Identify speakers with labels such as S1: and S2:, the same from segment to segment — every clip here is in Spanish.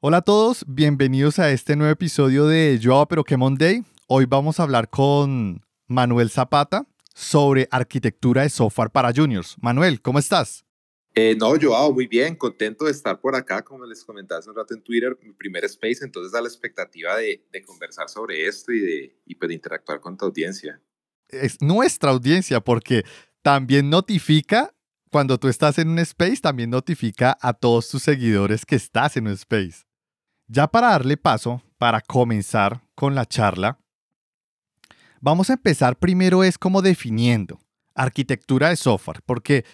S1: Hola a todos, bienvenidos a este nuevo episodio de Yo pero que Monday. Hoy vamos a hablar con Manuel Zapata sobre arquitectura de software para juniors. Manuel, ¿cómo estás?
S2: Eh, no, Joao, muy bien, contento de estar por acá, como les comentaba hace un rato en Twitter, mi primer space, entonces a la expectativa de, conversar sobre esto y de, y pues de interactuar con tu audiencia.
S1: Es nuestra audiencia, porque también notifica cuando tú estás en un space, también notifica a todos tus seguidores que estás en un space. Ya para darle paso, para comenzar con la charla, vamos a empezar primero es como definiendo arquitectura de software, porque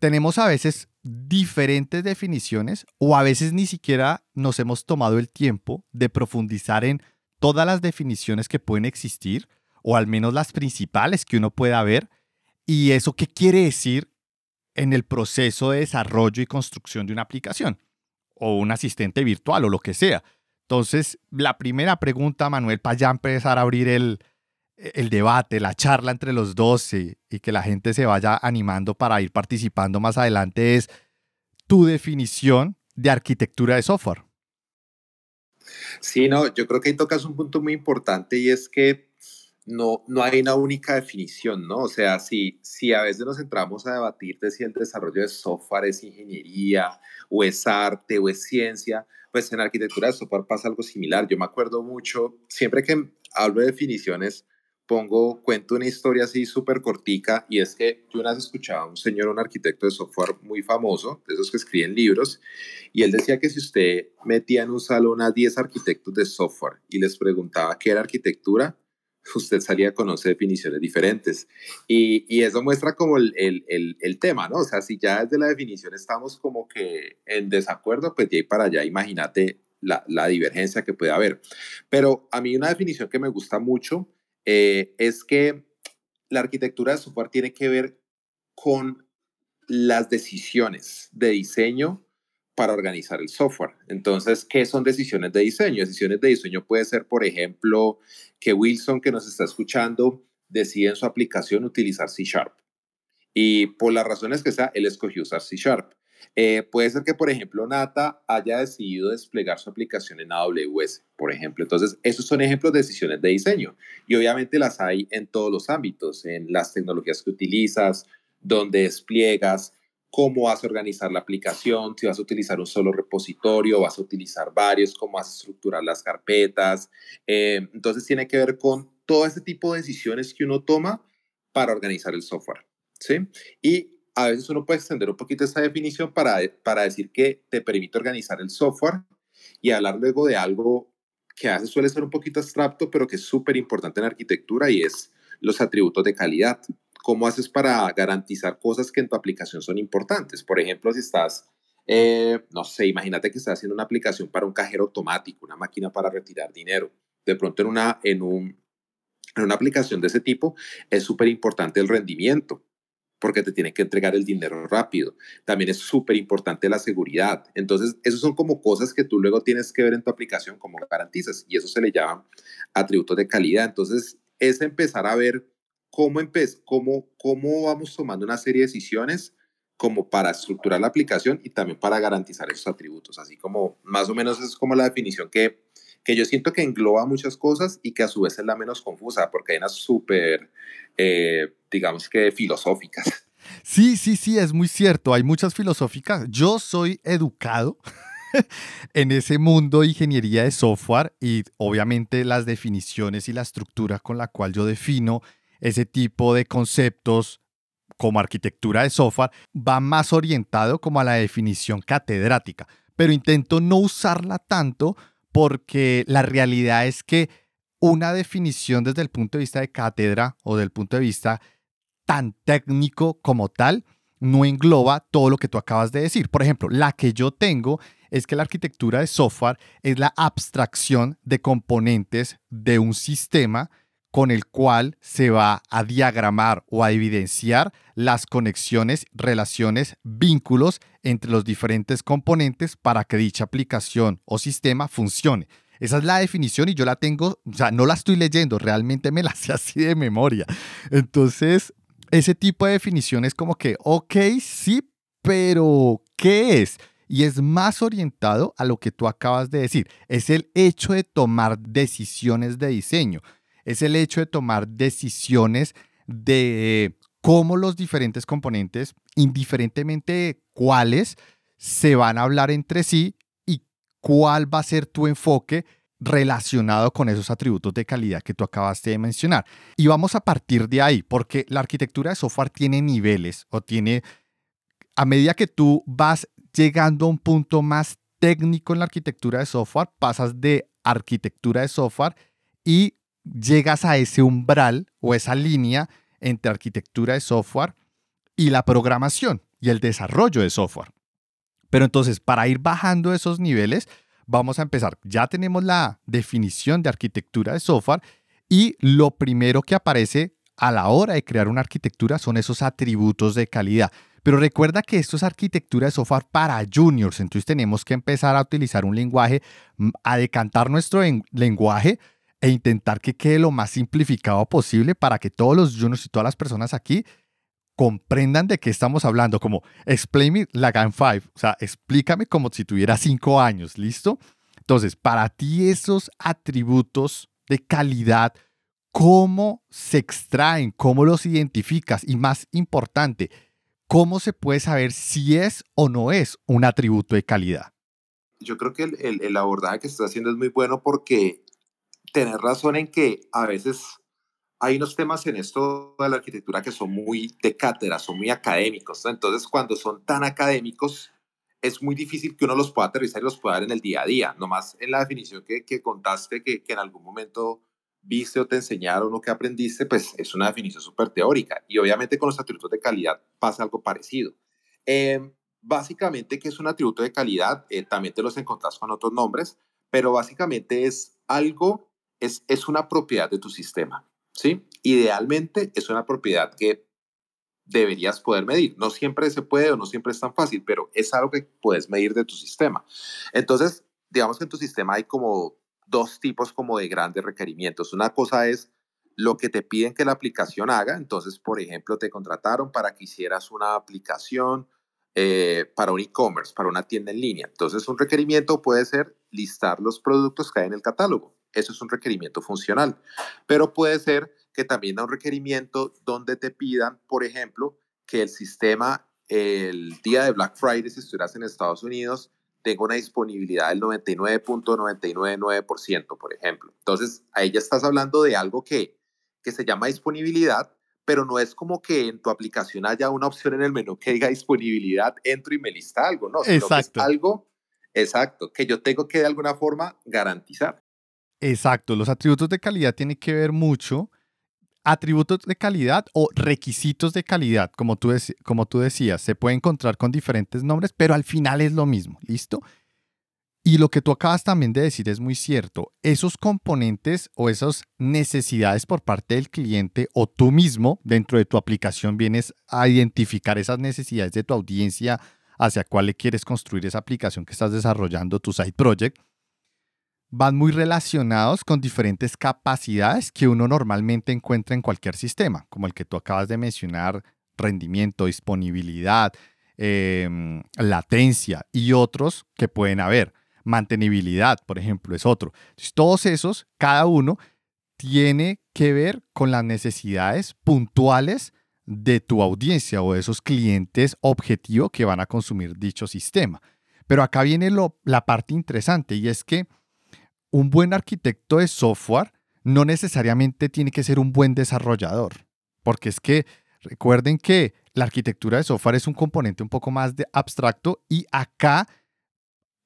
S1: tenemos a veces diferentes definiciones o a veces ni siquiera nos hemos tomado el tiempo de profundizar en todas las definiciones que pueden existir o al menos las principales que uno pueda ver. Y eso qué quiere decir en el proceso de desarrollo y construcción de una aplicación o un asistente virtual o lo que sea. Entonces, la primera pregunta, Manuel, para ya empezar a abrir el, el debate, la charla entre los dos y, que la gente se vaya animando para ir participando más adelante es tu definición de arquitectura de software.
S2: Sí, no, yo creo que ahí tocas un punto muy importante y es que no, no hay una única definición, ¿no? O sea, si, si a veces nos entramos a debatir de si el desarrollo de software es ingeniería o es arte o es ciencia, pues en arquitectura de software pasa algo similar. Yo me acuerdo mucho, siempre que hablo de definiciones, pongo, cuento una historia así súper cortica y es que yo una vez escuchaba a un señor, un arquitecto de software muy famoso, de esos que escriben libros, y él decía que si usted metía en un salón a 10 arquitectos de software y les preguntaba qué era arquitectura, usted salía con 11 definiciones diferentes. Y, y eso muestra como el, el, el, tema, ¿no? O sea, si ya desde la definición estamos como que en desacuerdo, pues de ahí para allá, imagínate la, la divergencia que puede haber. Pero a mí una definición que me gusta mucho eh, es que la arquitectura de software tiene que ver con las decisiones de diseño para organizar el software. Entonces, ¿qué son decisiones de diseño? Decisiones de diseño puede ser, por ejemplo, que Wilson, que nos está escuchando, decide en su aplicación utilizar C Sharp. Y por las razones que sea, él escogió usar C Sharp. Eh, puede ser que, por ejemplo, Nata haya decidido desplegar su aplicación en AWS, por ejemplo. Entonces, esos son ejemplos de decisiones de diseño. Y obviamente las hay en todos los ámbitos, en las tecnologías que utilizas, donde despliegas, cómo vas a organizar la aplicación, si vas a utilizar un solo repositorio, vas a utilizar varios, cómo vas a estructurar las carpetas. Eh, entonces, tiene que ver con todo este tipo de decisiones que uno toma para organizar el software. ¿sí? Y a veces uno puede extender un poquito esa definición para, para decir que te permite organizar el software y hablar luego de algo que a veces suele ser un poquito abstracto, pero que es súper importante en arquitectura y es los atributos de calidad. ¿Cómo haces para garantizar cosas que en tu aplicación son importantes? Por ejemplo, si estás, eh, no sé, imagínate que estás haciendo una aplicación para un cajero automático, una máquina para retirar dinero. De pronto en una, en un, en una aplicación de ese tipo es súper importante el rendimiento porque te tiene que entregar el dinero rápido. También es súper importante la seguridad. Entonces, esos son como cosas que tú luego tienes que ver en tu aplicación, cómo garantizas, y eso se le llama atributos de calidad. Entonces, es empezar a ver cómo, cómo, cómo vamos tomando una serie de decisiones como para estructurar la aplicación y también para garantizar esos atributos. Así como, más o menos es como la definición que que yo siento que engloba muchas cosas y que a su vez es la menos confusa, porque hay unas súper, eh, digamos que filosóficas.
S1: Sí, sí, sí, es muy cierto, hay muchas filosóficas. Yo soy educado en ese mundo de ingeniería de software y obviamente las definiciones y la estructura con la cual yo defino ese tipo de conceptos como arquitectura de software va más orientado como a la definición catedrática, pero intento no usarla tanto porque la realidad es que una definición desde el punto de vista de cátedra o del punto de vista tan técnico como tal no engloba todo lo que tú acabas de decir. Por ejemplo, la que yo tengo es que la arquitectura de software es la abstracción de componentes de un sistema con el cual se va a diagramar o a evidenciar las conexiones, relaciones, vínculos entre los diferentes componentes para que dicha aplicación o sistema funcione. Esa es la definición y yo la tengo, o sea, no la estoy leyendo, realmente me la sé así de memoria. Entonces, ese tipo de definición es como que, ok, sí, pero ¿qué es? y es más orientado a lo que tú acabas de decir. Es el hecho de tomar decisiones de diseño, es el hecho de tomar decisiones de cómo los diferentes componentes, indiferentemente cuáles, se van a hablar entre sí y cuál va a ser tu enfoque relacionado con esos atributos de calidad que tú acabaste de mencionar. Y vamos a partir de ahí, porque la arquitectura de software tiene niveles o tiene, a medida que tú vas llegando a un punto más técnico en la arquitectura de software, pasas de arquitectura de software y llegas a ese umbral o esa línea entre arquitectura de software y la programación y el desarrollo de software. Pero entonces, para ir bajando esos niveles, vamos a empezar. Ya tenemos la definición de arquitectura de software y lo primero que aparece a la hora de crear una arquitectura son esos atributos de calidad. Pero recuerda que esto es arquitectura de software para juniors, entonces tenemos que empezar a utilizar un lenguaje, mm, a decantar nuestro lenguaje e intentar que quede lo más simplificado posible para que todos los juniors y todas las personas aquí comprendan de qué estamos hablando, como explain me like I'm five, o sea, explícame como si tuviera cinco años, ¿listo? Entonces, para ti esos atributos de calidad, ¿cómo se extraen? ¿Cómo los identificas? Y más importante, ¿cómo se puede saber si es o no es un atributo de calidad?
S2: Yo creo que el, abordaje que estás haciendo es muy bueno porque tener razón en que a veces hay unos temas en esto de la arquitectura que son muy de cátedra, son muy académicos. Entonces, cuando son tan académicos, es muy difícil que uno los pueda aterrizar y los pueda dar en el día a día. Nomás en la definición que, que contaste, que, que, en algún momento viste o te enseñaron o que aprendiste, pues es una definición súper teórica. Y obviamente con los atributos de calidad pasa algo parecido. Eh, básicamente, ¿qué es un atributo de calidad? Eh, también te los encontrás con otros nombres, pero básicamente es algo es, una propiedad de tu sistema, ¿sí? Idealmente es una propiedad que deberías poder medir. No siempre se puede o no siempre es tan fácil, pero es algo que puedes medir de tu sistema. Entonces, digamos que en tu sistema hay como dos tipos como de grandes requerimientos. Una cosa es lo que te piden que la aplicación haga. Entonces, por ejemplo, te contrataron para que hicieras una aplicación eh, para un e-commerce, para una tienda en línea. Entonces, un requerimiento puede ser listar los productos que hay en el catálogo. Eso es un requerimiento funcional. Pero puede ser que también da un requerimiento donde te pidan, por ejemplo, que el sistema el día de Black Friday, si estuvieras en Estados Unidos, tenga una disponibilidad del 99.999%, por ejemplo. Entonces, ahí ya estás hablando de algo que, que se llama disponibilidad, pero no es como que en tu aplicación haya una opción en el menú que diga disponibilidad, entro y me lista algo, no, sino exacto. es algo exacto que yo tengo que de alguna forma garantizar.
S1: Exacto, los atributos de calidad tienen que ver mucho atributos de calidad o requisitos de calidad, como tú, como tú decías, se puede encontrar con diferentes nombres, pero al final es lo mismo, ¿listo? Y lo que tú acabas también de decir es muy cierto. Esos componentes o esas necesidades por parte del cliente o tú mismo dentro de tu aplicación vienes a identificar esas necesidades de tu audiencia hacia cuál le quieres construir esa aplicación que estás desarrollando, tu side project, van muy relacionados con diferentes capacidades que uno normalmente encuentra en cualquier sistema, como el que tú acabas de mencionar, rendimiento, disponibilidad, em, latencia y otros que pueden haber mantenibilidad, por ejemplo, es otro. todos esos, cada uno tiene que ver con las necesidades puntuales de tu audiencia o de esos clientes objetivo que van a consumir dicho sistema. Pero acá viene lo, la parte interesante y es que un buen arquitecto de software no necesariamente tiene que ser un buen desarrollador, porque es que recuerden que la arquitectura de software es un componente un poco más de abstracto y acá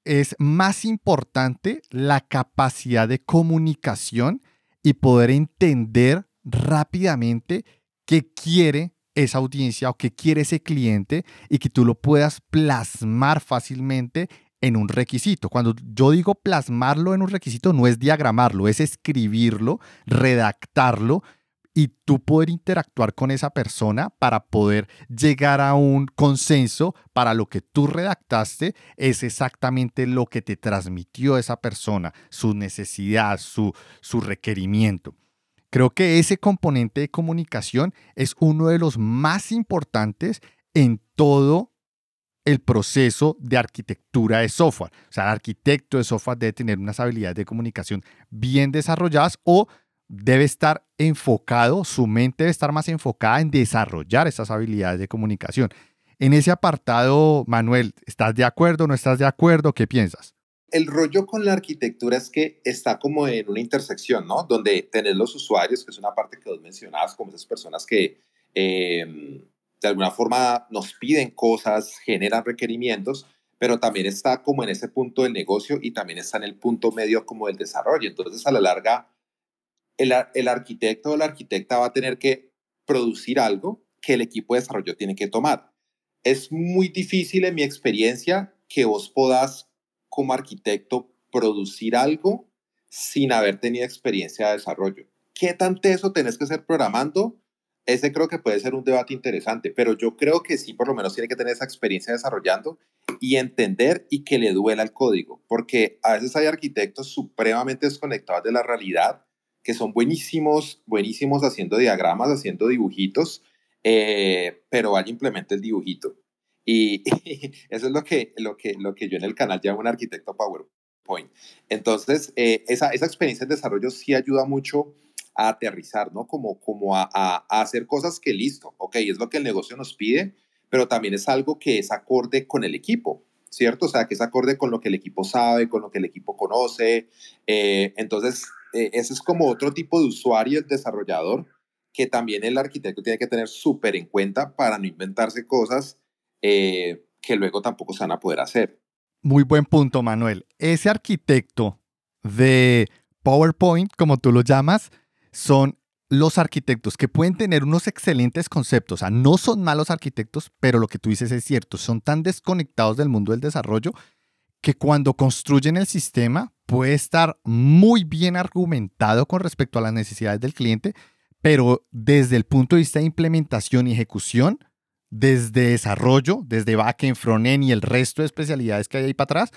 S1: es más importante la capacidad de comunicación y poder entender rápidamente qué quiere esa audiencia o qué quiere ese cliente y que tú lo puedas plasmar fácilmente en un requisito. Cuando yo digo plasmarlo en un requisito, no es diagramarlo, es escribirlo, redactarlo y tú poder interactuar con esa persona para poder llegar a un consenso para lo que tú redactaste es exactamente lo que te transmitió esa persona, su necesidad, su, su requerimiento. Creo que ese componente de comunicación es uno de los más importantes en todo el proceso de arquitectura de software. O sea, el arquitecto de software debe tener unas habilidades de comunicación bien desarrolladas o debe estar enfocado, su mente debe estar más enfocada en desarrollar esas habilidades de comunicación. En ese apartado, Manuel, ¿estás de acuerdo? ¿No estás de acuerdo? ¿Qué piensas?
S2: El rollo con la arquitectura es que está como en una intersección, ¿no? Donde tenés los usuarios, que es una parte que vos mencionabas, como esas personas que em, de alguna forma nos piden cosas, generan requerimientos, pero también está como en ese punto del negocio y también está en el punto medio como del desarrollo. Entonces, a la larga, el, el arquitecto o la arquitecta va a tener que producir algo que el equipo de desarrollo tiene que tomar es muy difícil en mi experiencia que vos puedas como arquitecto producir algo sin haber tenido experiencia de desarrollo. ¿Qué tan teso tenés que ser programando? Ese creo que puede ser un debate interesante, pero yo creo que sí, por lo menos tiene que tener esa experiencia desarrollando y entender y que le duela el código, porque a veces hay arquitectos supremamente desconectados de la realidad que son buenísimos, buenísimos haciendo diagramas, haciendo dibujitos, eh, pero vaya implemente el dibujito. Y, eso es lo que, lo, que, lo que yo en el canal llamo un arquitecto PowerPoint. Entonces, eh, esa, esa experiencia de desarrollo sí ayuda mucho a aterrizar, ¿no? Como, como a, a, hacer cosas que listo, ok, es lo que el negocio nos pide, pero también es algo que es acorde con el equipo, ¿cierto? O sea, que es acorde con lo que el equipo sabe, con lo que el equipo conoce. Eh, entonces, ese es como otro tipo de usuario, el desarrollador, que también el arquitecto tiene que tener súper en cuenta para no inventarse cosas eh, que luego tampoco se van a poder hacer.
S1: Muy buen punto, Manuel. Ese arquitecto de PowerPoint, como tú lo llamas, son los arquitectos que pueden tener unos excelentes conceptos. O sea, no son malos arquitectos, pero lo que tú dices es cierto. Son tan desconectados del mundo del desarrollo que cuando construyen el sistema puede estar muy bien argumentado con respecto a las necesidades del cliente, pero desde el punto de vista de implementación y ejecución, desde desarrollo, desde backend, frontend y el resto de especialidades que hay ahí para atrás,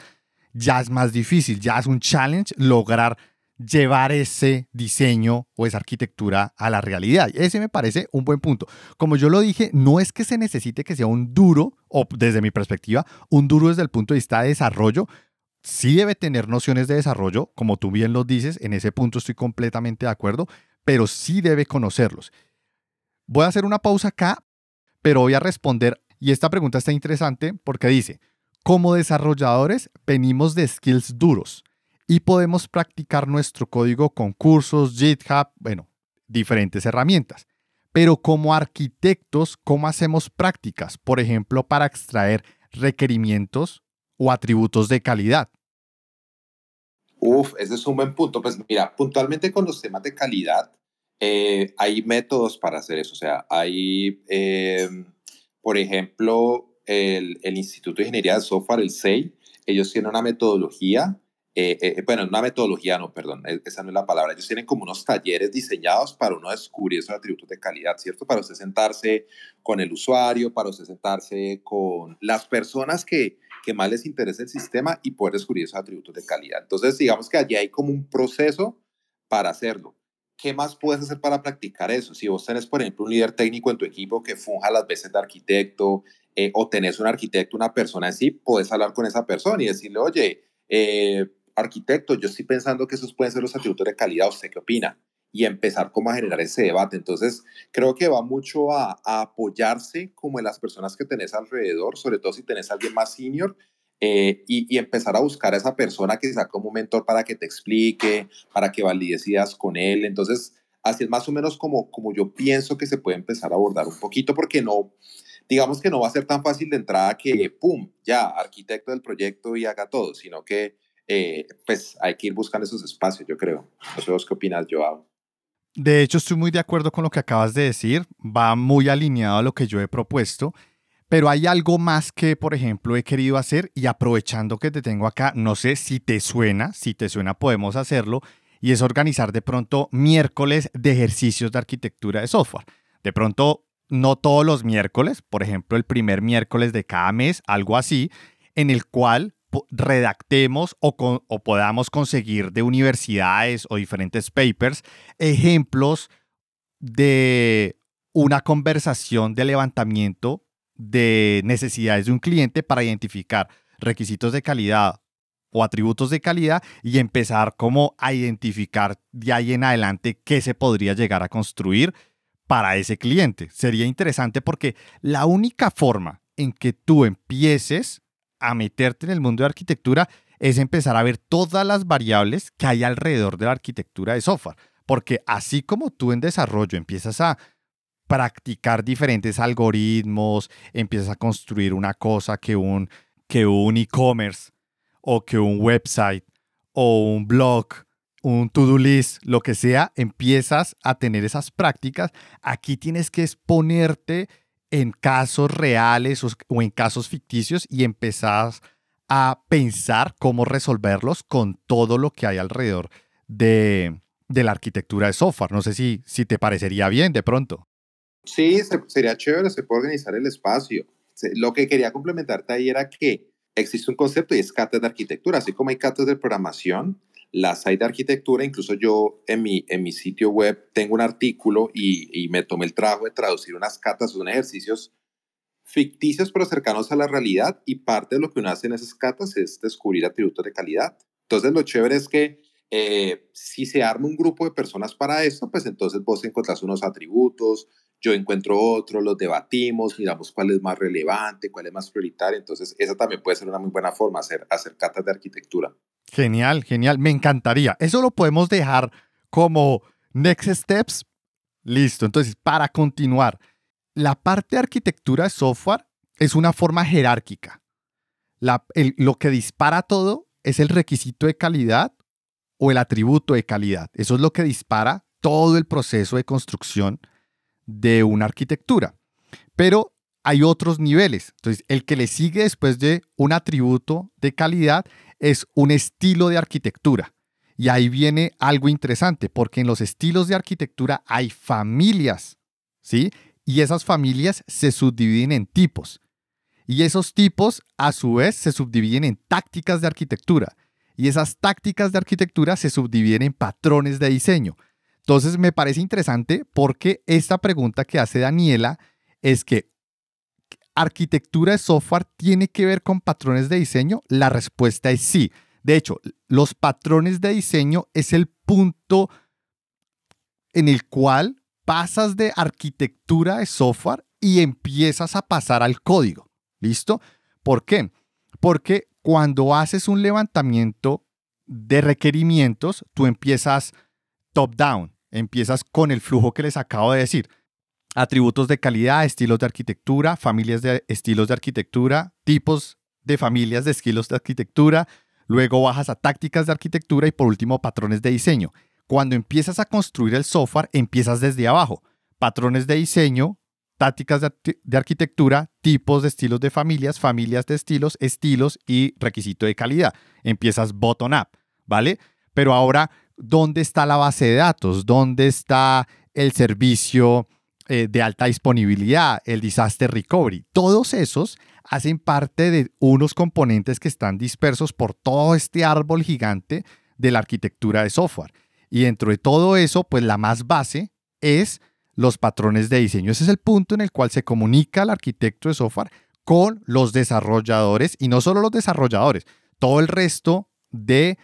S1: ya es más difícil, ya es un challenge lograr llevar ese diseño o esa arquitectura a la realidad. Ese me parece un buen punto. Como yo lo dije, no es que se necesite que sea un duro, o desde mi perspectiva, un duro desde el punto de vista de desarrollo. Sí debe tener nociones de desarrollo, como tú bien lo dices, en ese punto estoy completamente de acuerdo, pero sí debe conocerlos. Voy a hacer una pausa acá, pero voy a responder, y esta pregunta está interesante porque dice, como desarrolladores venimos de skills duros y podemos practicar nuestro código con cursos, GitHub, bueno, diferentes herramientas. Pero como arquitectos, ¿cómo hacemos prácticas? Por ejemplo, para extraer requerimientos o atributos de calidad.
S2: Uf, ese es un buen punto. Pues mira, puntualmente con los temas de calidad, eh, hay métodos para hacer eso. O sea, hay, em, por ejemplo, el, el, Instituto de Ingeniería de Software, el SEI, ellos tienen una metodología, eh, eh, bueno, una metodología, no, perdón, e, esa no es la palabra, ellos tienen como unos talleres diseñados para uno descubrir esos atributos de calidad, ¿cierto? Para usted sentarse con el usuario, para usted sentarse con las personas que, que más les interesa el sistema y poder descubrir esos atributos de calidad. Entonces, digamos que allí hay como un proceso para hacerlo. ¿qué más puedes hacer para practicar eso? Si vos tenés, por ejemplo, un líder técnico en tu equipo que funja las veces de arquitecto eh, o tenés un arquitecto, una persona en sí, puedes hablar con esa persona y decirle, oye, eh, arquitecto, yo estoy pensando que esos pueden ser los atributos de calidad, ¿usted qué opina? Y empezar como a generar ese debate. Entonces, creo que va mucho a, apoyarse como en las personas que tenés alrededor, sobre todo si tenés a alguien más senior, eh, y, empezar a buscar a esa persona que sea como mentor para que te explique, para que valides ideas con él. Entonces, así es más o menos como, como yo pienso que se puede empezar a abordar un poquito, porque no, digamos que no va a ser tan fácil de entrada que, ¡pum!, ya, arquitecto del proyecto y haga todo, sino que eh, pues hay que ir buscando esos espacios, yo creo. No sé vos qué opinas, Joao.
S1: De hecho, estoy muy de acuerdo con lo que acabas de decir. Va muy alineado a lo que yo he propuesto. Pero hay algo más que, por ejemplo, he querido hacer y aprovechando que te tengo acá, no sé si te suena, si te suena podemos hacerlo, y es organizar de pronto miércoles de ejercicios de arquitectura de software. De pronto, no todos los miércoles, por ejemplo, el primer miércoles de cada mes, algo así, en el cual redactemos o, podamos conseguir de universidades o diferentes papers ejemplos de una conversación de levantamiento de necesidades de un cliente para identificar requisitos de calidad o atributos de calidad y empezar como a identificar de ahí en adelante qué se podría llegar a construir para ese cliente. Sería interesante porque la única forma en que tú empieces a meterte en el mundo de arquitectura es empezar a ver todas las variables que hay alrededor de la arquitectura de software. Porque así como tú en desarrollo empiezas a practicar diferentes algoritmos, empiezas a construir una cosa que un, que un e-commerce o que un website o un blog, un to-do list, lo que sea, empiezas a tener esas prácticas, aquí tienes que exponerte en casos reales o, en casos ficticios y empezás a pensar cómo resolverlos con todo lo que hay alrededor de, la arquitectura de software. No sé si, si te parecería bien de pronto.
S2: Sí, sería chévere, se puede organizar el espacio. Lo que quería complementarte ahí era que existe un concepto y es cátedra de arquitectura. Así como hay cátedras de programación, las hay de arquitectura. Incluso yo en mi, en mi sitio web tengo un artículo y, y me tomé el trabajo de traducir unas catas, son ejercicios ficticios pero cercanos a la realidad y parte de lo que uno hace en esas catas es descubrir atributos de calidad. Entonces lo chévere es que eh, si se arma un grupo de personas para esto, pues entonces vos encontrás unos atributos, yo encuentro otros, los debatimos, miramos cuál es más relevante, cuál es más prioritario. Entonces, esa también puede ser una muy buena forma, hacer, hacer catas de arquitectura.
S1: Genial, genial. Me encantaría. Eso lo podemos dejar como next steps. Listo. Entonces, para continuar, la parte de arquitectura de software es una forma jerárquica. lo que dispara todo es el requisito de calidad o el atributo de calidad. Eso es lo que dispara todo el proceso de construcción de una arquitectura. Pero hay otros niveles. Entonces, el que le sigue después de un atributo de calidad es un estilo de arquitectura. Y ahí viene algo interesante, porque en los estilos de arquitectura hay familias, ¿sí? Y esas familias se subdividen en tipos. Y esos tipos, a su vez, se subdividen en tácticas de arquitectura. Y esas tácticas de arquitectura se subdividen en patrones de diseño. Entonces me parece interesante porque esta pregunta que hace Daniela es que arquitectura de software tiene que ver con patrones de diseño. La respuesta es sí. De hecho, los patrones de diseño es el punto en el cual pasas de arquitectura de software y empiezas a pasar al código. ¿Listo? ¿Por qué? Porque cuando haces un levantamiento de requerimientos, tú empiezas top-down. Empiezas con el flujo que les acabo de decir. Atributos de calidad, estilos de arquitectura, familias de estilos de arquitectura, tipos de familias de estilos de arquitectura, luego bajas a tácticas de arquitectura y por último patrones de diseño. Cuando empiezas a construir el software, empiezas desde abajo. Patrones de diseño, tácticas de, de, arquitectura, tipos de estilos de familias, familias de estilos, estilos y requisito de calidad. Empiezas bottom up, ¿vale? Pero ahora dónde está la base de datos, dónde está el servicio eh, de alta disponibilidad, el disaster recovery. Todos esos hacen parte de unos componentes que están dispersos por todo este árbol gigante de la arquitectura de software. Y dentro de todo eso, pues la más base es los patrones de diseño. Ese es el punto en el cual se comunica el arquitecto de software con los desarrolladores y no solo los desarrolladores, todo el resto de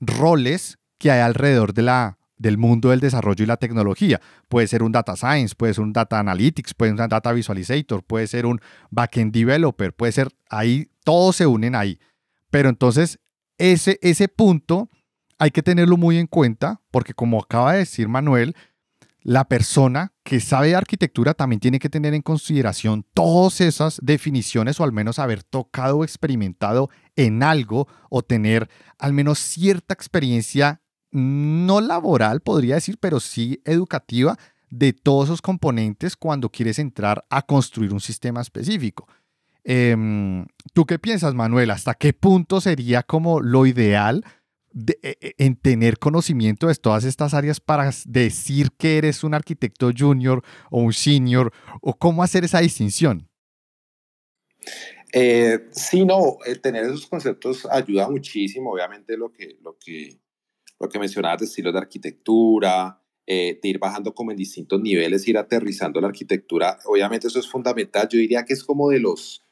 S1: roles que hay alrededor de la, del mundo del desarrollo y la tecnología. Puede ser un data science, puede ser un data analytics, puede ser un data visualizator, puede ser un backend developer, puede ser ahí, todos se unen ahí. Pero entonces ese, ese punto hay que tenerlo muy en cuenta porque como acaba de decir Manuel, la persona que sabe arquitectura también tiene que tener en consideración todas esas definiciones o al menos haber tocado o experimentado en algo o tener al menos cierta experiencia no laboral, podría decir, pero sí educativa de todos esos componentes cuando quieres entrar a construir un sistema específico. Em, ¿Tú qué piensas, Manuel? ¿Hasta qué punto sería como lo ideal de, e, e, en tener conocimiento de todas estas áreas para decir que eres un arquitecto junior o un senior? ¿O cómo hacer esa distinción?
S2: Eh, sí, no, eh, tener esos conceptos ayuda muchísimo. Obviamente lo que, lo que lo que mencionabas de estilos de arquitectura, eh, de ir bajando como en distintos niveles, ir aterrizando la arquitectura. Obviamente eso es fundamental. Yo diría que es como de los,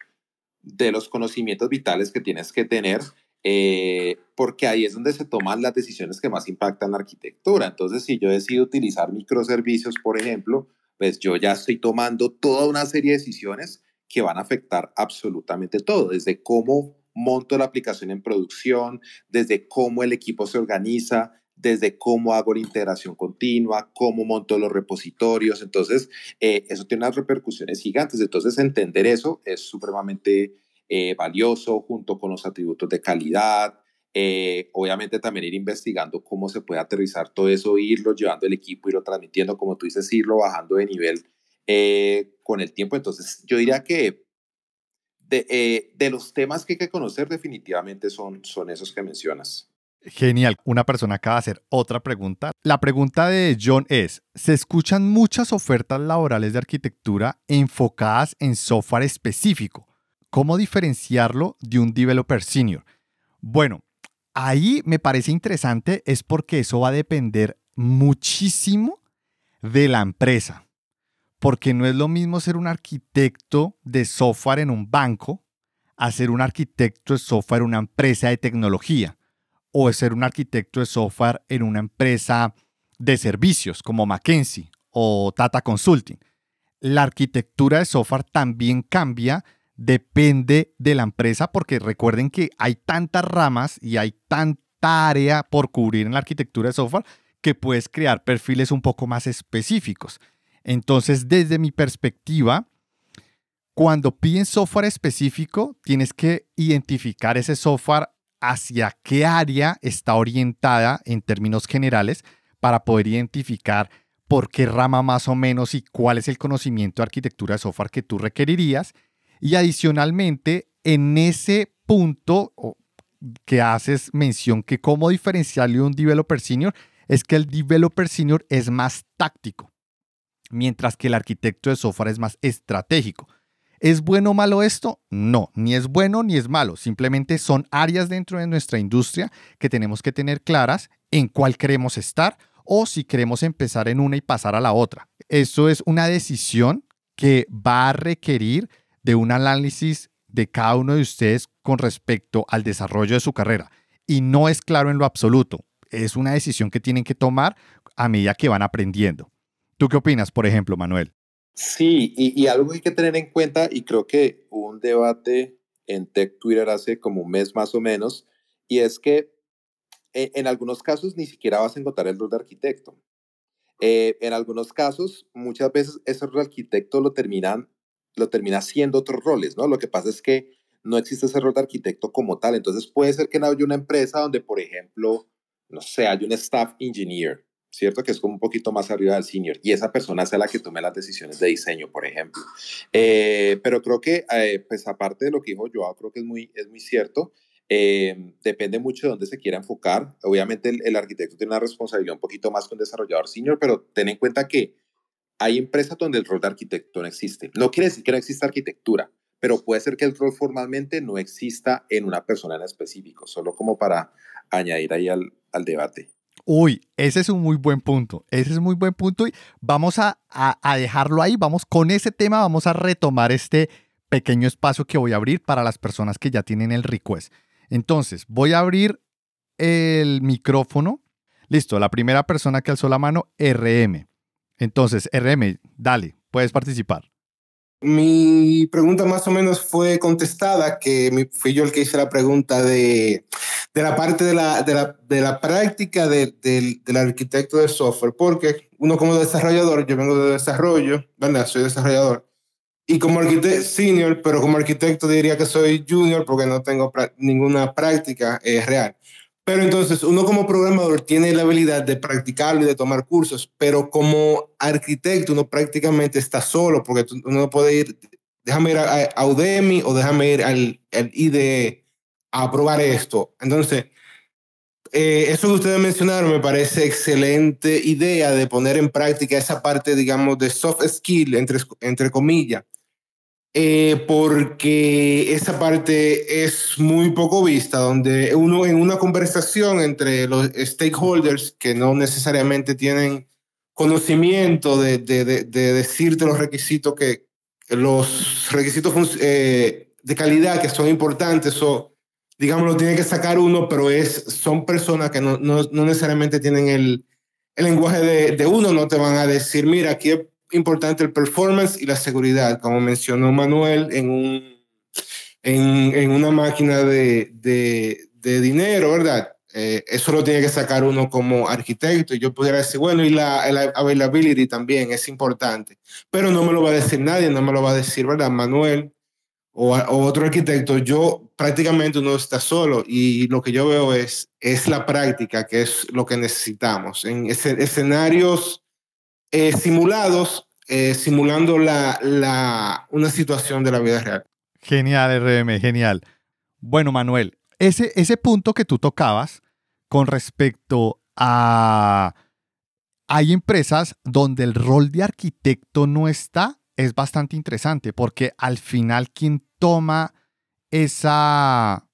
S2: de los conocimientos vitales que tienes que tener, eh, porque ahí es donde se toman las decisiones que más impactan la arquitectura. Entonces, si yo decido utilizar microservicios, por ejemplo, pues yo ya estoy tomando toda una serie de decisiones que van a afectar absolutamente todo, desde cómo monto la aplicación en producción, desde cómo el equipo se organiza, desde cómo hago la integración continua, cómo monto los repositorios. Entonces, eh, eso tiene unas repercusiones gigantes. Entonces, entender eso es supremamente eh, valioso junto con los atributos de calidad. Eh, obviamente también ir investigando cómo se puede aterrizar todo eso, irlo llevando el equipo, irlo transmitiendo, como tú dices, irlo bajando de nivel con el tiempo. Entonces, yo diría que de, de, los temas que hay que conocer definitivamente son, son esos que mencionas.
S1: Genial. Una persona acaba de hacer otra pregunta. La pregunta de John es, ¿se escuchan muchas ofertas laborales de arquitectura enfocadas en software específico? ¿Cómo diferenciarlo de un developer senior? Bueno, ahí me parece interesante es porque eso va a depender muchísimo de la empresa. Porque no es lo mismo ser un arquitecto de software en un banco a ser un arquitecto de software en una empresa de tecnología o ser un arquitecto de software en una empresa de servicios como McKinsey o Tata Consulting. La arquitectura de software también cambia, depende de la empresa, porque recuerden que hay tantas ramas y hay tanta área por cubrir en la arquitectura de software que puedes crear perfiles un poco más específicos. Entonces, desde mi perspectiva, cuando piden software específico, tienes que identificar ese software hacia qué área está orientada en términos generales para poder identificar por qué rama más o menos y cuál es el conocimiento de arquitectura de software que tú requerirías. Y adicionalmente, en ese punto que haces mención que cómo diferenciarle un developer senior es que el developer senior es más táctico, mientras que el arquitecto de software es más estratégico. ¿Es bueno o malo esto? No, ni es bueno ni es malo. Simplemente son áreas dentro de nuestra industria que tenemos que tener claras en cuál queremos estar o si queremos empezar en una y pasar a la otra. Eso es una decisión que va a requerir de un análisis de cada uno de ustedes con respecto al desarrollo de su carrera. Y no es claro en lo absoluto. Es una decisión que tienen que tomar a medida que van aprendiendo. ¿Tú qué opinas, por ejemplo, Manuel?
S2: Sí, y, algo que hay que tener en cuenta, y creo que hubo un debate en Tech Twitter hace como un mes más o menos, y es que e, en, algunos casos ni siquiera vas a encontrar el rol de arquitecto. Eh, en algunos casos, muchas veces ese rol de arquitecto lo terminan, lo termina haciendo otros roles, ¿no? Lo que pasa es que no existe ese rol de arquitecto como tal. Entonces puede ser que haya una empresa donde, por ejemplo, no sé, hay un staff engineer, ¿cierto? Que es como un poquito más arriba del senior y esa persona sea la que tome las decisiones de diseño, por ejemplo. Eh, pero creo que, eh, pues aparte de lo que dijo Joao, creo que es muy, es muy cierto. Eh, depende mucho de dónde se quiera enfocar. Obviamente el, arquitecto tiene una responsabilidad un poquito más que un desarrollador senior, pero ten en cuenta que hay empresas donde el rol de arquitecto no existe. No quiere decir que no exista arquitectura, pero puede ser que el rol formalmente no exista en una persona en específico, solo como para añadir ahí al, al debate.
S1: Uy, ese es un muy buen punto. Ese es un muy buen punto y vamos a, dejarlo ahí. Vamos con ese tema, vamos a retomar este pequeño espacio que voy a abrir para las personas que ya tienen el request. Entonces, voy a abrir el micrófono. Listo, la primera persona que alzó la mano, RM. Entonces, RM, dale, puedes participar.
S3: Mi pregunta más o menos fue contestada, que fui yo el que hice la pregunta de, de la parte de la, de la, de la práctica de, del arquitecto de software, porque uno como desarrollador, yo vengo de desarrollo, ¿verdad? Soy desarrollador. Y como arquitecto senior, pero como arquitecto diría que soy junior porque no tengo ninguna práctica eh, real. Pero entonces uno como programador tiene la habilidad de practicarlo y de tomar cursos, pero como arquitecto uno prácticamente está solo porque uno no puede ir, déjame ir a, Udemy o déjame ir al, al IDE a probar esto. Entonces, eh, eso que ustedes mencionaron me parece excelente idea de poner en práctica esa parte, digamos, de soft skill, entre, entre comillas, eh, porque esa parte es muy poco vista, donde uno en una conversación entre los stakeholders que no necesariamente tienen conocimiento de, de, de, decirte los requisitos que, los requisitos eh, de calidad que son importantes, o digamos, lo tiene que sacar uno, pero es, son personas que no, no, no necesariamente tienen el, el lenguaje de, de, uno, no te van a decir, mira, aquí es importante el performance y la seguridad, como mencionó Manuel en, un, en, en una máquina de, de, de dinero, ¿verdad? Eh, eso lo tiene que sacar uno como arquitecto. Y yo pudiera decir, bueno, y la, la, availability también es importante. Pero no me lo va a decir nadie, no me lo va a decir, ¿verdad? Manuel o, otro arquitecto. Yo prácticamente uno está solo y lo que yo veo es, es la práctica, que es lo que necesitamos. En escenarios eh, simulados, eh, simulando la, la, una situación de la vida real.
S1: Genial, RM, genial. Bueno, Manuel, ese, ese punto que tú tocabas con respecto a... Hay empresas donde el rol de arquitecto no está, es bastante interesante, porque al final quien toma esa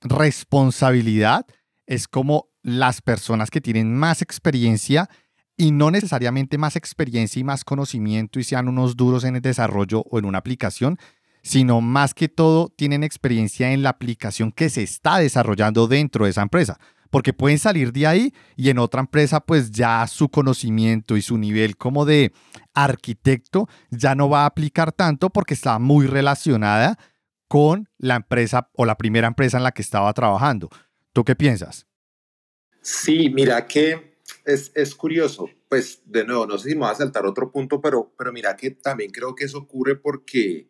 S1: responsabilidad es como las personas que tienen más experiencia y no necesariamente más experiencia y más conocimiento y sean unos duros en el desarrollo o en una aplicación, sino más que todo tienen experiencia en la aplicación que se está desarrollando dentro de esa empresa. Porque pueden salir de ahí y en otra empresa pues ya su conocimiento y su nivel como de arquitecto ya no va a aplicar tanto porque está muy relacionada con la empresa o la primera empresa en la que estaba trabajando. ¿Tú qué piensas?
S2: Sí, mira que es, es curioso. Pues de nuevo, no sé si me va a saltar otro punto, pero, pero mira que también creo que eso ocurre porque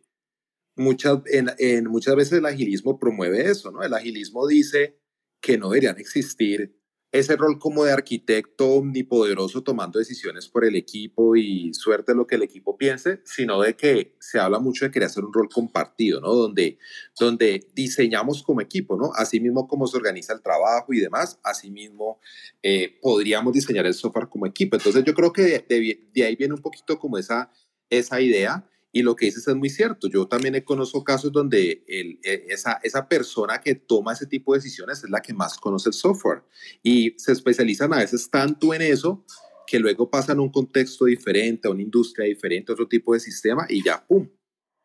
S2: muchas, en, muchas veces el agilismo promueve eso, ¿no? El agilismo dice que no deberían existir ese rol como de arquitecto omnipoderoso tomando decisiones por el equipo y suerte lo que el equipo piense, sino de que se habla mucho de querer hacer un rol compartido, ¿no? Donde, donde diseñamos como equipo, ¿no? Así mismo como se organiza el trabajo y demás, así mismo eh, podríamos diseñar el software como equipo. Entonces yo creo que de, de ahí viene un poquito como esa, esa idea y lo que dices es muy cierto. Yo también he conocido casos donde el, e, esa, esa persona que toma ese tipo de decisiones es la que más conoce el software. Y se especializan a veces tanto en eso que luego pasan a un contexto diferente, a una industria diferente, a otro tipo de sistema y ya, ¡pum!,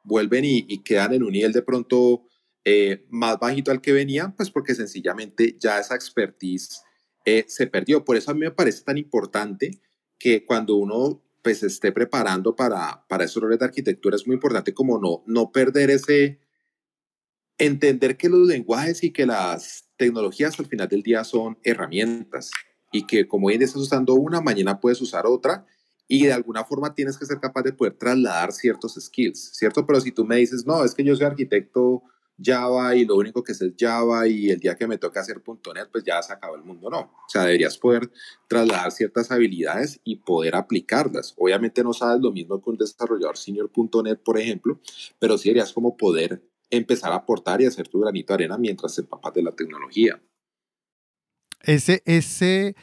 S2: vuelven y, quedan en un nivel de pronto eh, más bajito al que venían, pues porque sencillamente ya esa expertise eh, se perdió. Por eso a mí me parece tan importante que cuando uno pues esté preparando para, para esos roles de arquitectura es muy importante como no, no perder ese, entender que los lenguajes y que las tecnologías al final del día son herramientas y que como hoy en día estás usando una, mañana puedes usar otra y de alguna forma tienes que ser capaz de poder trasladar ciertos skills, ¿cierto? Pero si tú me dices, no, es que yo soy arquitecto Java y lo único que sé es Java y el día que me toca hacer .NET, pues ya se acabó el mundo, no. O sea, deberías poder trasladar ciertas habilidades y poder aplicarlas. Obviamente no sabes lo mismo que un desarrollador senior .NET, por ejemplo, pero sí deberías como poder empezar a aportar y hacer tu granito de arena mientras se empapas de la tecnología.
S1: Ese, ese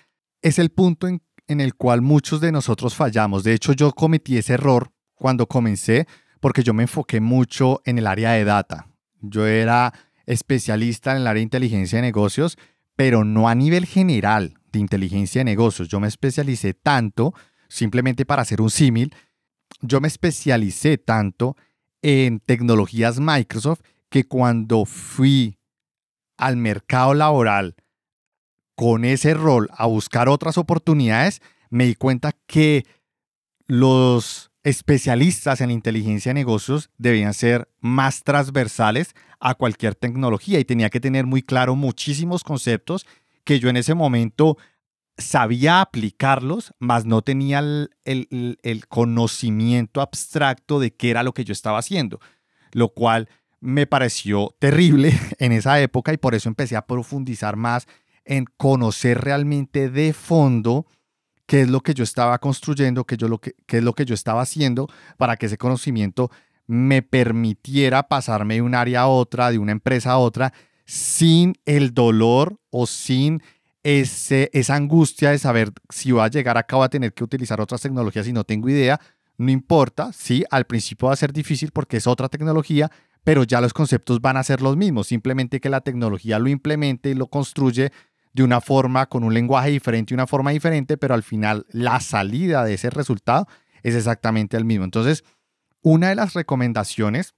S1: es el punto en, en el cual muchos de nosotros fallamos. De hecho, yo cometí ese error cuando comencé porque yo me enfoqué mucho en el área de data yo era especialista en el área de inteligencia de negocios, pero no a nivel general de inteligencia de negocios. Yo me especialicé tanto, simplemente para hacer un símil, yo me especialicé tanto en tecnologías Microsoft que cuando fui al mercado laboral con ese rol a buscar otras oportunidades, me di cuenta que los especialistas en inteligencia de negocios debían ser más transversales a cualquier tecnología y tenía que tener muy claro muchísimos conceptos que yo en ese momento sabía aplicarlos, mas no tenía el, conocimiento abstracto de qué era lo que yo estaba haciendo, lo cual me pareció terrible en esa época y por eso empecé a profundizar más en conocer realmente de fondo qué es lo que yo estaba construyendo, qué, yo lo que, qué es lo que yo estaba haciendo para que ese conocimiento me permitiera pasarme de un área a otra, de una empresa a otra, sin el dolor o sin ese, esa angustia de saber si voy a llegar acá o a tener que utilizar otras tecnologías y no tengo idea. No importa, sí, al principio va a ser difícil porque es otra tecnología, pero ya los conceptos van a ser los mismos, simplemente que la tecnología lo implemente y lo construye de una forma, con un lenguaje diferente, una forma diferente, pero al final la salida de ese resultado es exactamente el mismo. Entonces, una de las recomendaciones,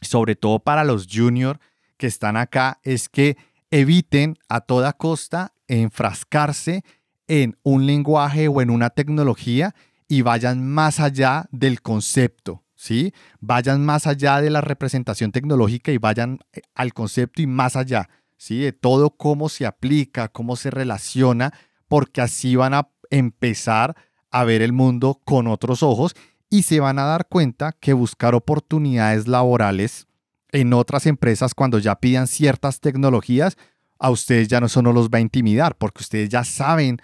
S1: sobre todo para los juniors que están acá, es que eviten a toda costa enfrascarse en un lenguaje o en una tecnología y vayan más allá del concepto, ¿sí? Vayan más allá de la representación tecnológica y vayan eh, al concepto y más allá, ¿sí? De todo cómo se aplica, cómo se relaciona, porque así van a empezar a ver el mundo con otros ojos y se van a dar cuenta que buscar oportunidades laborales en otras empresas cuando ya pidan ciertas tecnologías, a ustedes ya no solo los va a intimidar, porque ustedes ya saben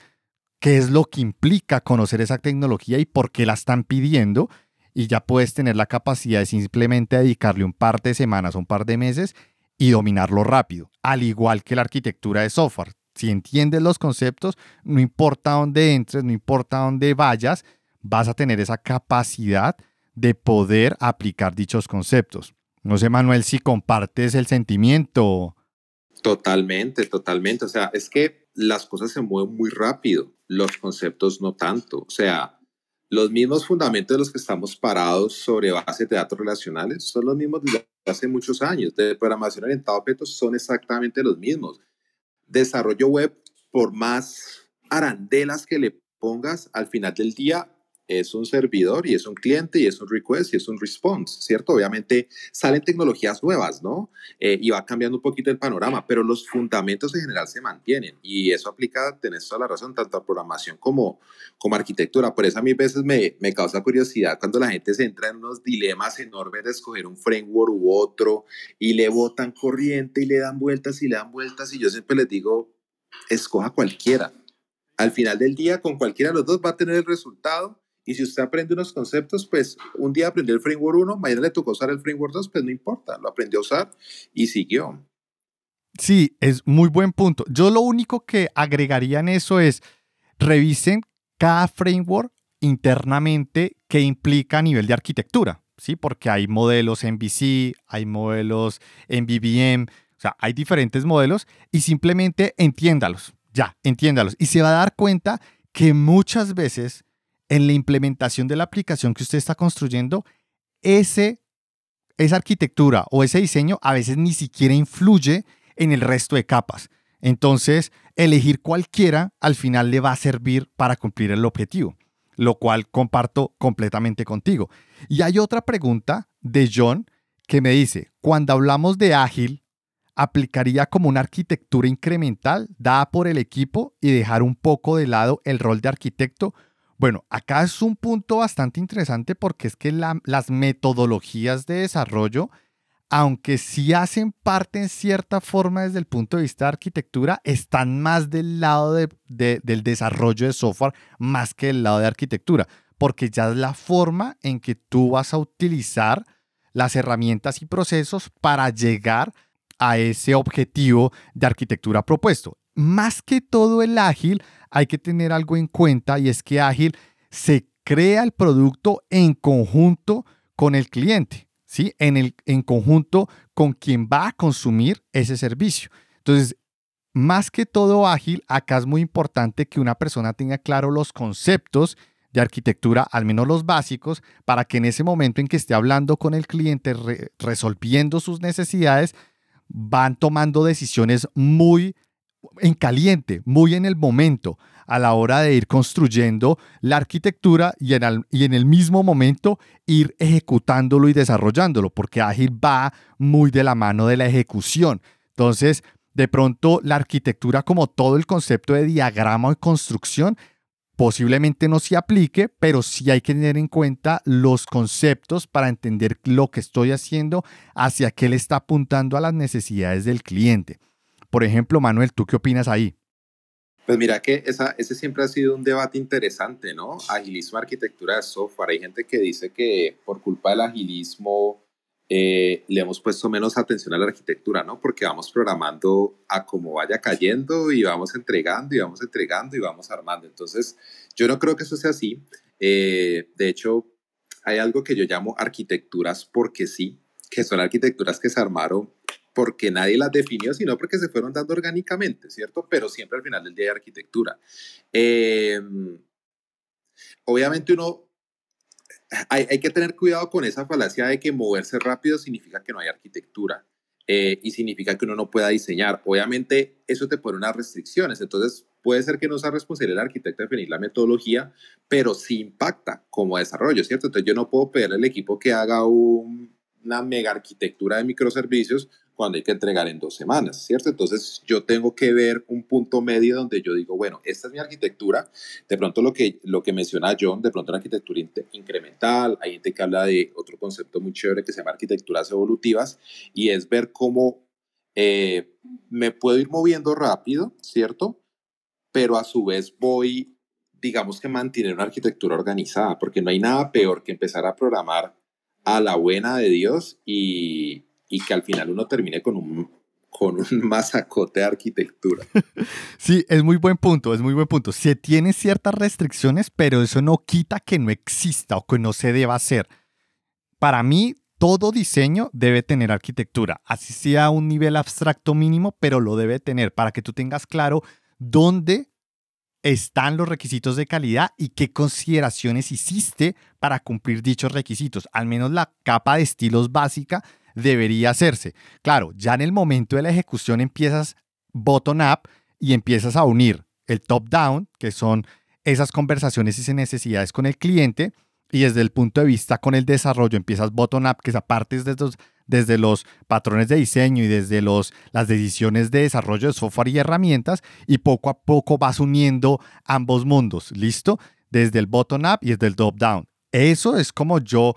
S1: qué es lo que implica conocer esa tecnología y por qué la están pidiendo. Y ya puedes tener la capacidad de simplemente dedicarle un par de semanas un par de meses y dominarlo rápido, al igual que la arquitectura de software. Si entiendes los conceptos, no importa dónde entres, no importa dónde vayas, vas a tener esa capacidad de poder aplicar dichos conceptos. No sé, Manuel, si compartes el sentimiento.
S2: Totalmente, totalmente. O sea, es que las cosas se mueven muy rápido, los conceptos no tanto. O sea, los mismos fundamentos de los que estamos parados sobre bases de datos relacionales son los mismos desde hace muchos años. De programación orientada a objetos son exactamente los mismos. Desarrollo web, por más arandelas que le pongas, al final del día es un servidor y es un cliente y es un request y es un response, ¿cierto? Obviamente salen tecnologías nuevas, ¿no? Eh, y va cambiando un poquito el panorama, pero los fundamentos en general se mantienen y eso aplica, tenés toda la razón, tanto a programación como, como arquitectura. Por eso a mí a veces me, me causa curiosidad cuando la gente se entra en unos dilemas enormes de escoger un framework u otro y le botan corriente y le dan vueltas y le dan vueltas y yo siempre les digo, escoja cualquiera. Al final del día, con cualquiera de los dos va a tener el resultado y si usted aprende unos conceptos, pues un día aprendió el framework 1, mañana le tocó usar el framework 2, pues no importa, lo aprendió a usar y siguió.
S1: Sí, es muy buen punto. Yo lo único que agregaría en eso es, revisen cada framework internamente que implica a nivel de arquitectura, ¿sí? Porque hay modelos en VC, hay modelos en BBM, o sea, hay diferentes modelos y simplemente entiéndalos, ya, entiéndalos. Y se va a dar cuenta que muchas veces en la implementación de la aplicación que usted está construyendo, ese, esa arquitectura o ese diseño a veces ni siquiera influye en el resto de capas. Entonces, elegir cualquiera al final le va a servir para cumplir el objetivo, lo cual comparto completamente contigo. Y hay otra pregunta de John que me dice, cuando hablamos de ágil, ¿aplicaría como una arquitectura incremental dada por el equipo y dejar un poco de lado el rol de arquitecto bueno, acá es un punto bastante interesante porque es que las metodologías de desarrollo, aunque sí hacen parte en cierta forma desde el punto de vista de arquitectura, están más del lado del desarrollo de software más que del lado de arquitectura, porque ya es la forma en que tú vas a utilizar las herramientas y procesos para llegar a ese objetivo de arquitectura propuesto. Más que todo el ágil hay que tener algo en cuenta y es que Ágil se crea el producto en conjunto con el cliente, ¿sí? En, el, en conjunto con quien va a consumir ese servicio. Entonces, más que todo ágil, acá es muy importante que una persona tenga claro los conceptos de arquitectura, al menos los básicos, para que en ese momento en que esté hablando con el cliente, resolviendo sus necesidades, van tomando decisiones muy en caliente, muy en el momento, a la hora de ir construyendo la arquitectura y en, el, mismo momento ir ejecutándolo y desarrollándolo, porque ágil va muy de la mano de la ejecución. Entonces, de pronto, la arquitectura como todo el concepto de diagrama o construcción posiblemente no se aplique, pero sí hay que tener en cuenta los conceptos para entender lo que estoy haciendo, hacia qué le está apuntando a las necesidades del cliente. Por ejemplo, Manuel, ¿tú qué opinas ahí?
S2: Pues mira que esa, ese siempre ha sido un debate interesante, ¿no? Agilismo, arquitectura de software. Hay gente que dice que por culpa del agilismo eh, le hemos puesto menos atención a la arquitectura, ¿no? Porque vamos programando a como vaya cayendo y vamos entregando y vamos entregando y vamos armando. Entonces, yo no creo que eso sea así. Eh, de hecho, hay algo que yo llamo arquitecturas porque sí, que son arquitecturas que se armaron porque nadie las definió, sino porque se fueron dando orgánicamente, ¿cierto? Pero siempre al final del día hay arquitectura. Em, obviamente uno, hay, hay, que tener cuidado con esa falacia de que moverse rápido significa que no hay arquitectura. Eh, y significa que uno no pueda diseñar. Obviamente, eso te pone unas restricciones. Entonces, puede ser que no sea responsabilidad del arquitecto definir la metodología, pero sí impacta como desarrollo, ¿cierto? Entonces, yo no puedo pedirle al equipo que haga una mega arquitectura de microservicios cuando hay que entregar en dos semanas, ¿cierto? Entonces yo tengo que ver un punto medio donde yo digo, bueno, esta es mi arquitectura, de pronto lo que, lo que menciona John, de pronto una arquitectura incremental, hay gente que habla de otro concepto muy chévere que se llama arquitecturas evolutivas, y es ver cómo eh, me puedo ir moviendo rápido, ¿cierto? Pero a su vez voy, digamos que mantener una arquitectura organizada, porque no hay nada peor que empezar a programar a la buena de Dios y, y que al final uno termine con un, con un masacote de arquitectura.
S1: Sí, es muy buen punto, es muy buen punto. Se tiene ciertas restricciones, pero eso no quita que no exista o que no se deba hacer. Para mí, todo diseño debe tener arquitectura, así sea a un nivel abstracto mínimo, pero lo debe tener para que tú tengas claro dónde están los requisitos de calidad y qué consideraciones hiciste para cumplir dichos requisitos. Al menos la capa de estilos básica debería hacerse. Claro, ya en el momento de la ejecución empiezas bottom-up y empiezas a unir el top-down, que son esas conversaciones y necesidades con el cliente, y desde el punto de vista con el desarrollo empiezas bottom-up, que es aparte desde los, desde los patrones de diseño y desde los, las decisiones de desarrollo de software y herramientas, y poco a poco vas uniendo ambos mundos, ¿listo? Desde el bottom-up y desde el top-down. Eso es como yo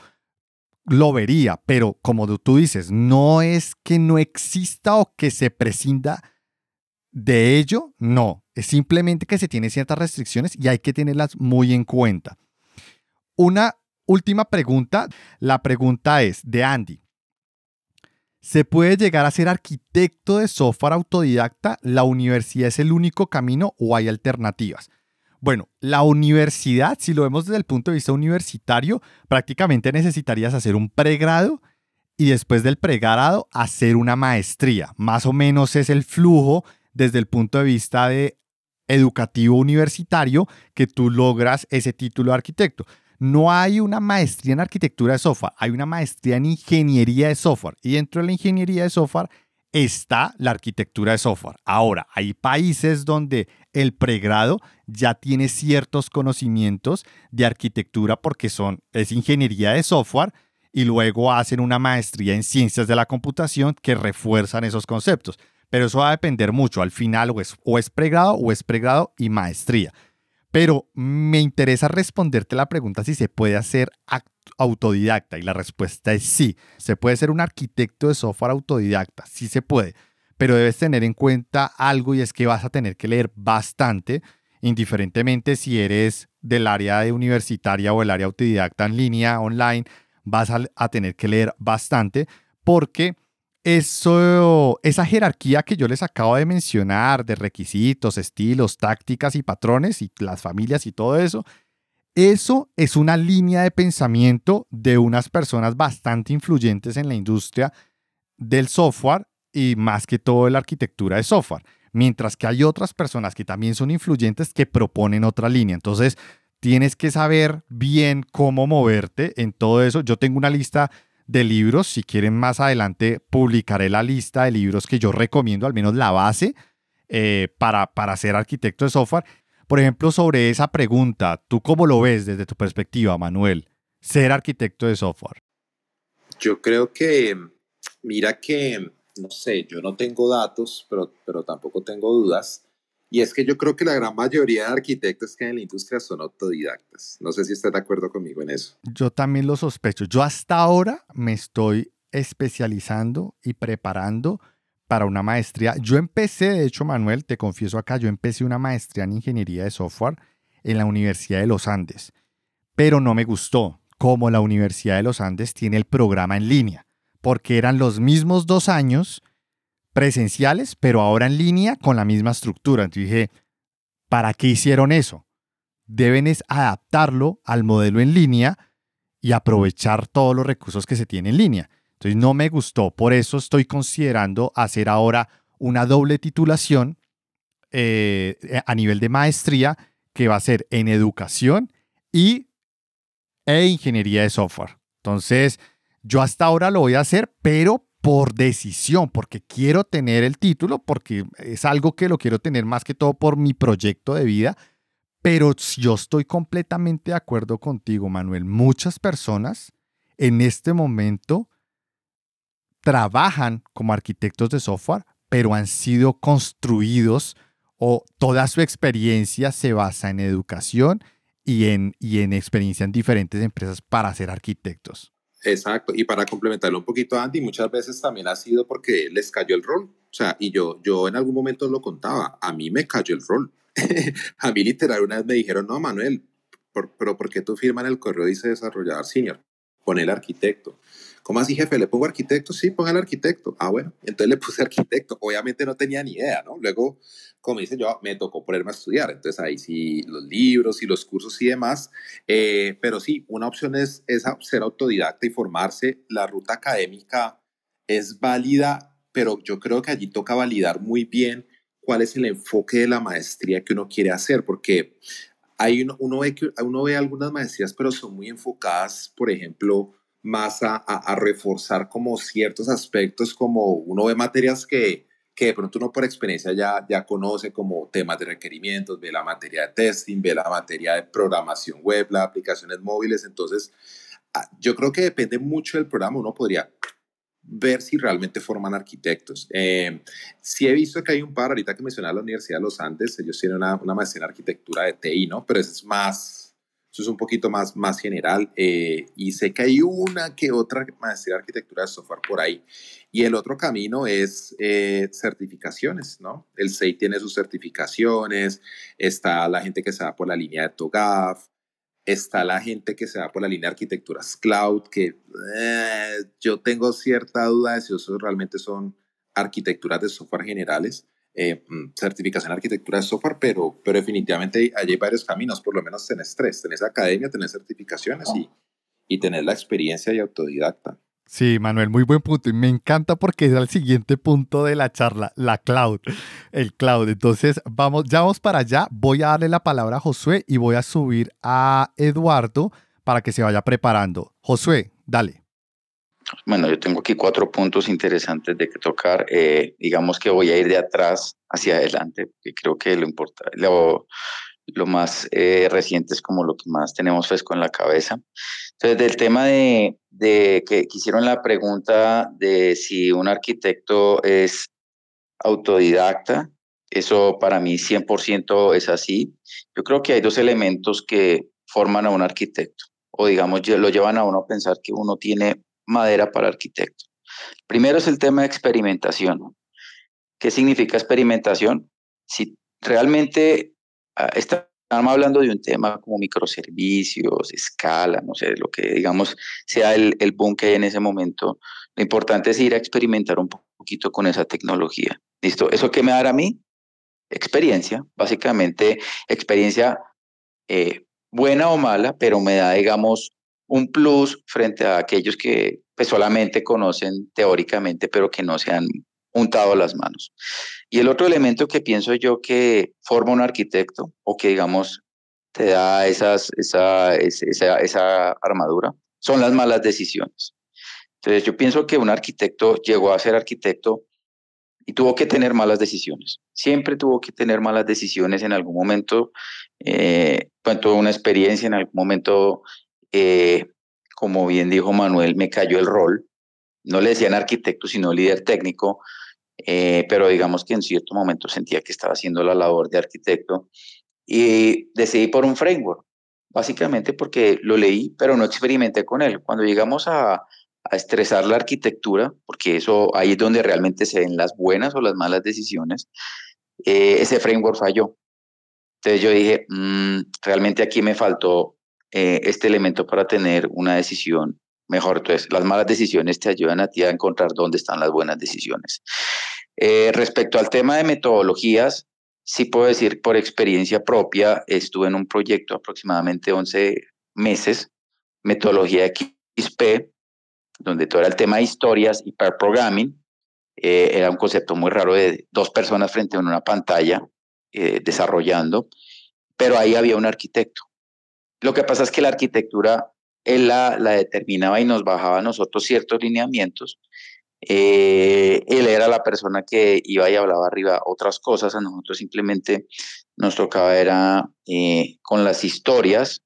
S1: lo vería, pero como tú dices, no es que no exista o que se prescinda de ello, no, es simplemente que se tiene ciertas restricciones y hay que tenerlas muy en cuenta. Una última pregunta, la pregunta es de Andy. ¿Se puede llegar a ser arquitecto de software autodidacta? ¿La universidad es el único camino o hay alternativas? Bueno, la universidad, si lo vemos desde el punto de vista universitario, prácticamente necesitarías hacer un pregrado y después del pregrado hacer una maestría. Más o menos es el flujo desde el punto de vista educativo universitario que tú logras ese título de arquitecto. No hay una maestría en arquitectura de software, hay una maestría en ingeniería de software. Y dentro de la ingeniería de software está la arquitectura de software. Ahora, hay países donde el pregrado ya tiene ciertos conocimientos de arquitectura porque son, es ingeniería de software y luego hacen una maestría en ciencias de la computación que refuerzan esos conceptos. Pero eso va a depender mucho. Al final o es, o es pregrado o es pregrado y maestría. Pero me interesa responderte la pregunta si se puede hacer autodidacta y la respuesta es sí. Se puede ser un arquitecto de software autodidacta, sí se puede, pero debes tener en cuenta algo y es que vas a tener que leer bastante, indiferentemente si eres del área de universitaria o el área autodidacta en línea, online, vas a, tener que leer bastante porque eso, esa jerarquía que yo les acabo de mencionar de requisitos, estilos, tácticas y patrones y las familias y todo eso, eso es una línea de pensamiento de unas personas bastante influyentes en la industria del software y más que todo en la arquitectura de software. Mientras que hay otras personas que también son influyentes que proponen otra línea. Entonces, tienes que saber bien cómo moverte en todo eso. Yo tengo una lista de libros. Si quieren más adelante, publicaré la lista de libros que yo recomiendo, al menos la base, eh, para, para ser arquitecto de software. Por ejemplo, sobre esa pregunta, ¿tú cómo lo ves desde tu perspectiva, Manuel? Ser arquitecto de software.
S2: Yo creo que, mira que, no sé, yo no tengo datos, pero, pero tampoco tengo dudas. Y es que yo creo que la gran mayoría de arquitectos que hay en la industria son autodidactas. No sé si estás de acuerdo conmigo en eso.
S1: Yo también lo sospecho. Yo hasta ahora me estoy especializando y preparando para una maestría. Yo empecé, de hecho, Manuel, te confieso acá, yo empecé una maestría en ingeniería de software en la Universidad de los Andes, pero no me gustó como la Universidad de los Andes tiene el programa en línea, porque eran los mismos dos años presenciales, pero ahora en línea con la misma estructura. Entonces dije, ¿para qué hicieron eso? Deben es adaptarlo al modelo en línea y aprovechar todos los recursos que se tienen en línea. Entonces no me gustó. Por eso estoy considerando hacer ahora una doble titulación eh, a nivel de maestría que va a ser en educación y e ingeniería de software. Entonces, yo hasta ahora lo voy a hacer, pero por decisión, porque quiero tener el título, porque es algo que lo quiero tener más que todo por mi proyecto de vida. Pero yo estoy completamente de acuerdo contigo, Manuel. Muchas personas en este momento trabajan como arquitectos de software, pero han sido construidos o toda su experiencia se basa en educación y en, y en experiencia en diferentes empresas para ser arquitectos.
S2: Exacto, y para complementarlo un poquito, Andy, muchas veces también ha sido porque les cayó el rol. O sea, y yo, yo en algún momento lo contaba, a mí me cayó el rol. a mí literal una vez me dijeron, no, Manuel, pero ¿por qué tú firmas en el correo dice desarrollador senior? Pon el arquitecto. ¿Cómo así, jefe? ¿Le pongo arquitecto? Sí, ponga el arquitecto. Ah, bueno. Entonces le puse arquitecto. Obviamente no tenía ni idea, ¿no? Luego, como dice yo, me tocó ponerme a estudiar. Entonces ahí sí, los libros y los cursos y demás. Eh, pero sí, una opción es, es ser autodidacta y formarse. La ruta académica es válida, pero yo creo que allí toca validar muy bien cuál es el enfoque de la maestría que uno quiere hacer, porque hay uno, uno, ve, que, uno ve algunas maestrías, pero son muy enfocadas, por ejemplo, más a, a, reforzar como ciertos aspectos, como uno ve materias que, que de pronto uno por experiencia ya, ya conoce como temas de requerimientos, ve la materia de testing, ve la materia de programación web, las aplicaciones móviles, entonces ah, yo creo que depende mucho del programa, uno podría ver si realmente forman arquitectos. Eh, sí he visto que hay un par, ahorita que mencionaba la Universidad de los Andes, ellos tienen una, una maestría en arquitectura de TI, ¿no? Pero es más, eso es un poquito más, más general. Eh, y sé que hay una que otra maestría de arquitectura de software por ahí. Y el otro camino es eh, certificaciones, ¿no? El SEI tiene sus certificaciones, está la gente que se va por la línea de TOGAF, está la gente que se va por la línea de arquitecturas cloud, que eh, yo tengo cierta duda de si esos realmente son arquitecturas de software generales. Eh, mm, certificación en arquitectura de software, pero, pero definitivamente allí hay varios caminos, por lo menos tenés tres, tenés academia, tenés certificaciones y, y tenés la experiencia y autodidacta.
S1: Sí, Manuel, muy buen punto. Y me encanta porque es el siguiente punto de la charla, la cloud, el cloud. Entonces, vamos, ya vamos para allá. Voy a darle la palabra a Josué y voy a subir a Eduardo para que se vaya preparando. Josué, dale.
S4: Bueno, yo tengo aquí cuatro puntos interesantes de que tocar. Eh, digamos que voy a ir de atrás hacia adelante, que creo que lo, lo, lo más eh, reciente es como lo que más tenemos fresco en la cabeza. Entonces, del tema de, de que hicieron la pregunta de si un arquitecto es autodidacta, eso para mí 100% es así. Yo creo que hay dos elementos que forman a un arquitecto, o digamos, lo llevan a uno a pensar que uno tiene madera para arquitecto. Primero es el tema de experimentación. ¿Qué significa experimentación? Si realmente ah, estamos hablando de un tema como microservicios, escala, no sé, lo que digamos sea el, el boom que hay en ese momento, lo importante es ir a experimentar un poquito con esa tecnología. ¿Listo? ¿Eso qué me dará a mí? Experiencia, básicamente experiencia eh, buena o mala, pero me da, digamos, un plus frente a aquellos que pues, solamente conocen teóricamente, pero que no se han untado las manos. Y el otro elemento que pienso yo que forma un arquitecto o que, digamos, te da esas, esa, esa, esa armadura son las malas decisiones. Entonces, yo pienso que un arquitecto llegó a ser arquitecto y tuvo que tener malas decisiones. Siempre tuvo que tener malas decisiones en algún momento. Eh, tuvo una experiencia, en algún momento eh, como bien dijo Manuel, me cayó el rol. No le decían arquitecto, sino líder técnico, eh, pero digamos que en cierto momento sentía que estaba haciendo la labor de arquitecto y decidí por un framework, básicamente porque lo leí, pero no experimenté con él. Cuando llegamos a, a estresar la arquitectura, porque eso ahí es donde realmente se ven las buenas o las malas decisiones, eh, ese framework falló. Entonces yo dije, mm, realmente aquí me faltó eh, este elemento para tener una decisión mejor. Entonces, las malas decisiones te ayudan a ti a encontrar dónde están las buenas decisiones. Eh, respecto al tema de metodologías, sí puedo decir por experiencia propia, estuve en un proyecto aproximadamente 11 meses, metodología XP, donde todo era el tema de historias y pair programming. Eh, era un concepto muy raro de dos personas frente a una pantalla eh, desarrollando, pero ahí había un arquitecto. Lo que pasa es que la arquitectura él la, determinaba y nos bajaba a nosotros ciertos lineamientos. Eh, él era la persona que iba y hablaba arriba otras cosas, a nosotros simplemente nos tocaba era con las historias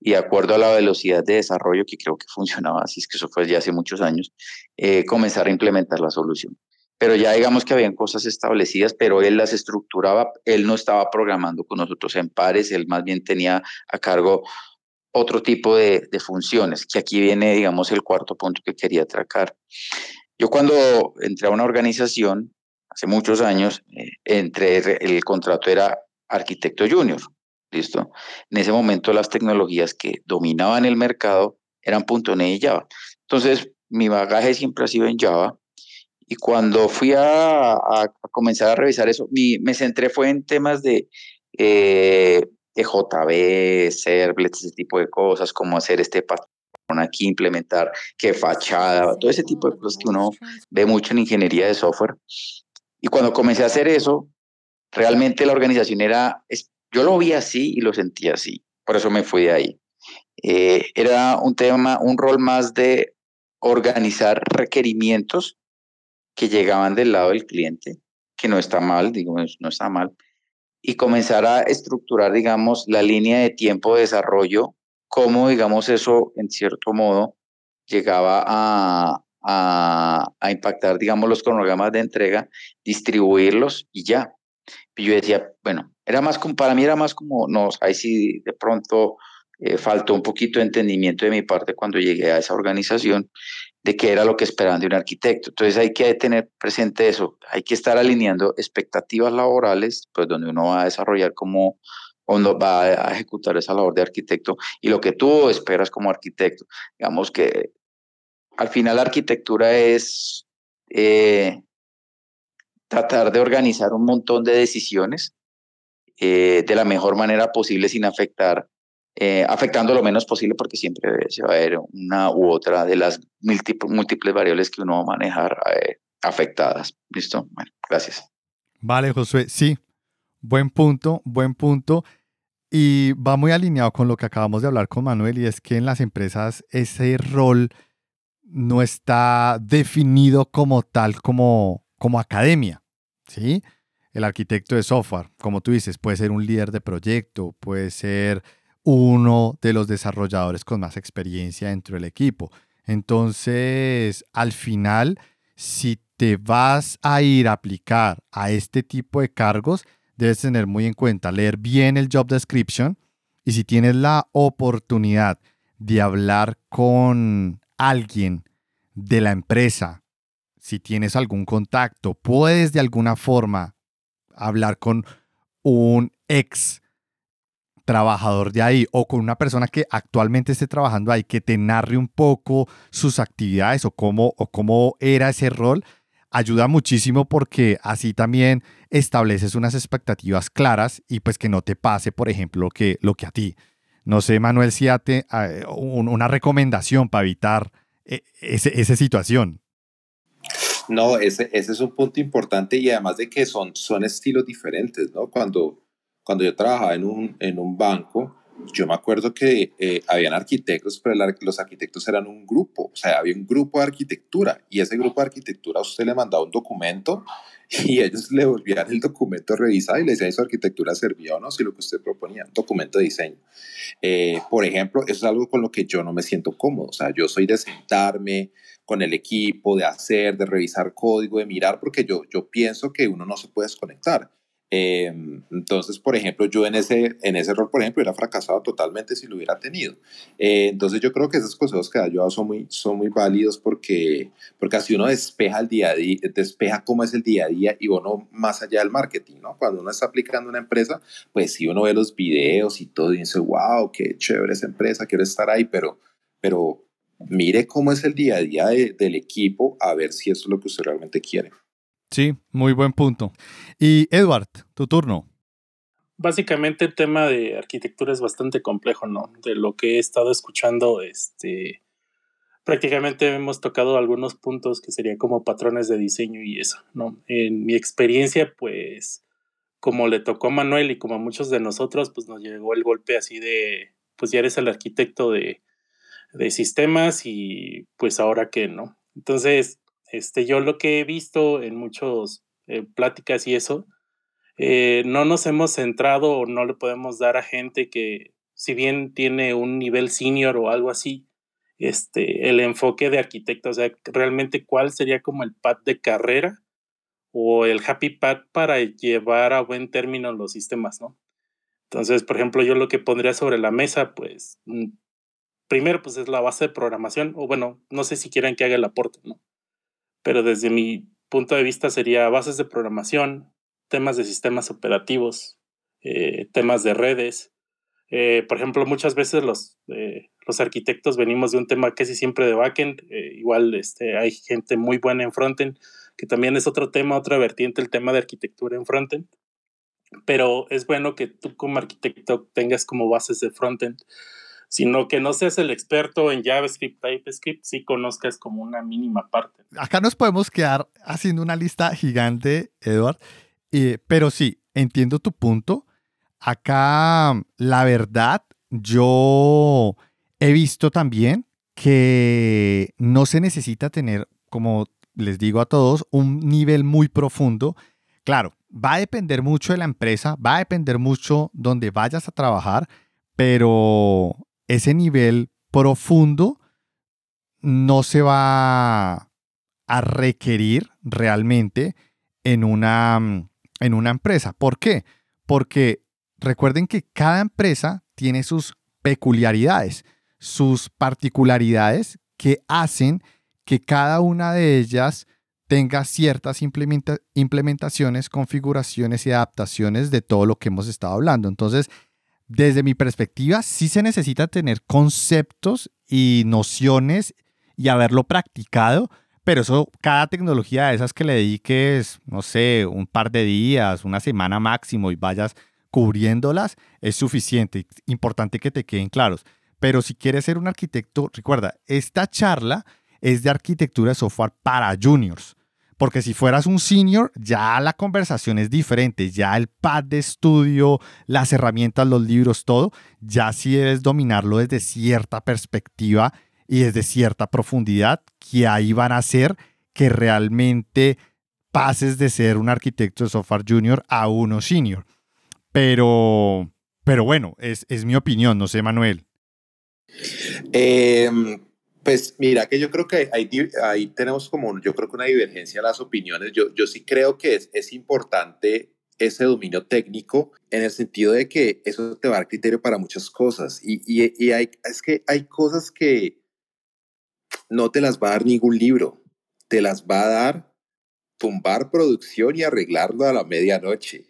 S4: y de acuerdo a la velocidad de desarrollo, que creo que funcionaba así, es que eso fue ya hace muchos años, eh, comenzar a implementar la solución. Pero ya digamos que habían cosas establecidas, pero él las estructuraba, él no estaba programando con nosotros en pares, él más bien tenía a cargo otro tipo de, funciones, que aquí viene, digamos, el cuarto punto que quería atracar. Yo cuando entré a una organización, hace muchos años, eh, entre el contrato era arquitecto junior, ¿Listo? En ese momento las tecnologías que dominaban el mercado eran .NET y Java. Entonces, mi bagaje siempre ha sido en Java. Y cuando fui a, comenzar a revisar eso, mi, me centré fue en temas de, eh, de JB, servlets, ese tipo de cosas, cómo hacer este patrón aquí, implementar qué fachada, todo ese tipo de cosas que uno ve mucho en ingeniería de software. Y cuando comencé a hacer eso, realmente la organización era yo lo vi así y lo sentí así, por eso me fui de ahí. Eh, era un tema, un rol más de organizar requerimientos que llegaban del lado del cliente, que no está mal, digo, no está mal, y comenzar a estructurar, digamos, la línea de tiempo de desarrollo, cómo, digamos, eso, en cierto modo, llegaba a, a, a impactar, digamos, los cronogramas de entrega, distribuirlos y ya. Y yo decía, bueno, era más como, para mí era más como, no, ahí sí de pronto eh, faltó un poquito de entendimiento de mi parte cuando llegué a esa organización de qué era lo que esperaban de un arquitecto. Entonces hay que tener presente eso, hay que estar alineando expectativas laborales, pues donde uno va a desarrollar como va a ejecutar esa labor de arquitecto y lo que tú esperas como arquitecto. Digamos que al final la arquitectura es eh, tratar de organizar un montón de decisiones eh, de la mejor manera posible sin afectar, eh, afectando lo menos posible porque siempre se va a ver una u otra de las múltiples variables que uno va a manejar eh, afectadas. ¿Listo? Bueno, gracias.
S1: Vale, Josué, sí, buen punto, buen punto. Y va muy alineado con lo que acabamos de hablar con Manuel y es que en las empresas ese rol no está definido como tal como como academia, ¿sí? El arquitecto de software, como tú dices, puede ser un líder de proyecto, puede ser uno de los desarrolladores con más experiencia dentro del equipo. Entonces, al final, si te vas a ir a aplicar a este tipo de cargos, debes tener muy en cuenta leer bien el job description y si tienes la oportunidad de hablar con alguien de la empresa si tienes algún contacto, puedes de alguna forma hablar con un ex trabajador de ahí o con una persona que actualmente esté trabajando ahí, que te narre un poco sus actividades o cómo, o cómo era ese rol, ayuda muchísimo porque así también estableces unas expectativas claras y pues que no te pase, por ejemplo, lo que, lo que a ti. No sé, Manuel, si te eh, una recomendación para evitar eh, esa situación.
S2: No, ese, ese es un punto importante y además de que son, son estilos diferentes, ¿no? Cuando, cuando yo trabajaba en un, en un banco, yo me acuerdo que eh, habían arquitectos, pero los arquitectos eran un grupo, o sea, había un grupo de arquitectura y ese grupo de arquitectura usted le mandaba un documento y ellos le volvían el documento revisado y le decían si su arquitectura servía o no, si lo que usted proponía, un documento de diseño. Eh, por ejemplo, eso es algo con lo que yo no me siento cómodo, o sea, yo soy de sentarme, con el equipo, de hacer, de revisar código, de mirar, porque yo, yo pienso que uno no se puede desconectar. Em, entonces, por ejemplo, yo en ese, en ese rol, por ejemplo, hubiera fracasado totalmente si lo hubiera tenido. Eh, entonces, yo creo que esos consejos que da yo son muy, son muy válidos porque, porque así uno despeja el día a día, despeja cómo es el día a día y uno más allá del marketing, ¿no? Cuando uno está aplicando una empresa, pues si uno ve los videos y todo y dice, wow, qué chévere esa empresa, quiero estar ahí, pero, pero mire cómo es el día a día del equipo, a ver si eso es lo que usted realmente quiere.
S1: Sí, muy buen punto. Y Edward, tu turno.
S5: Básicamente el tema de arquitectura es bastante complejo, ¿no? De lo que he estado escuchando, este, prácticamente hemos tocado algunos puntos que serían como patrones de diseño y eso, ¿no? En mi experiencia, pues, como le tocó a Manuel y como a muchos de nosotros, pues nos llegó el golpe así de, pues ya eres el arquitecto de, de sistemas y pues ahora qué, ¿no? Entonces, este, yo lo que he visto en muchas eh, pláticas y eso, eh, no nos hemos centrado o no le podemos dar a gente que, si bien tiene un nivel senior o algo así, este, el enfoque de arquitecto, o sea, realmente cuál sería como el pad de carrera o el happy pad para llevar a buen término los sistemas, ¿no? Entonces, por ejemplo, yo lo que pondría sobre la mesa, pues, mm, primero, pues es la base de programación, o bueno, no sé si quieren que haga el aporte, ¿no? Pero desde mi punto de vista sería bases de programación, temas de sistemas operativos, eh, temas de redes. Eh, por ejemplo, muchas veces los, eh, los arquitectos venimos de un tema casi siempre de backend, igual este, hay gente muy buena en frontend, que también es otro tema, otra vertiente, el tema de arquitectura en frontend. Pero es bueno que tú como arquitecto tengas como bases de frontend, sino que no seas el experto en JavaScript, TypeScript, sí conozcas como una mínima parte.
S1: Acá nos podemos quedar haciendo una lista gigante, Edward, pero sí, entiendo tu punto. Acá, la verdad, yo He visto también que no se necesita tener, como les digo a todos, un nivel muy profundo. Claro, va a depender mucho de la empresa, va a depender mucho donde vayas a trabajar, pero ese nivel profundo no se va a requerir realmente en una, en una empresa. ¿Por qué? Porque recuerden que cada empresa tiene sus peculiaridades sus particularidades que hacen que cada una de ellas tenga ciertas implementaciones, configuraciones y adaptaciones de todo lo que hemos estado hablando. Entonces, desde mi perspectiva, sí se necesita tener conceptos y nociones y haberlo practicado, pero eso, cada tecnología de esas que le dediques, no sé, un par de días, una semana máximo y vayas cubriéndolas, es suficiente. Importante que te queden claros. Pero si quieres ser un arquitecto, recuerda, esta charla es de arquitectura de software para juniors. Porque si fueras un senior, ya la conversación es diferente, ya el pad de estudio, las herramientas, los libros, todo, ya sí debes dominarlo desde cierta perspectiva y desde cierta profundidad, que ahí van a hacer que realmente pases de ser un arquitecto de software junior a uno senior. Pero, pero bueno, es, es mi opinión, no sé, Manuel.
S2: Em, pues mira que yo creo que ahí, ahí tenemos como, yo creo que una divergencia en las opiniones. Yo, yo sí creo que es, es importante ese dominio técnico en el sentido de que eso te va a dar criterio para muchas cosas. Y, y, y hay, es que hay cosas que no te las va a dar ningún libro, te las va a dar tumbar producción y arreglarlo a la medianoche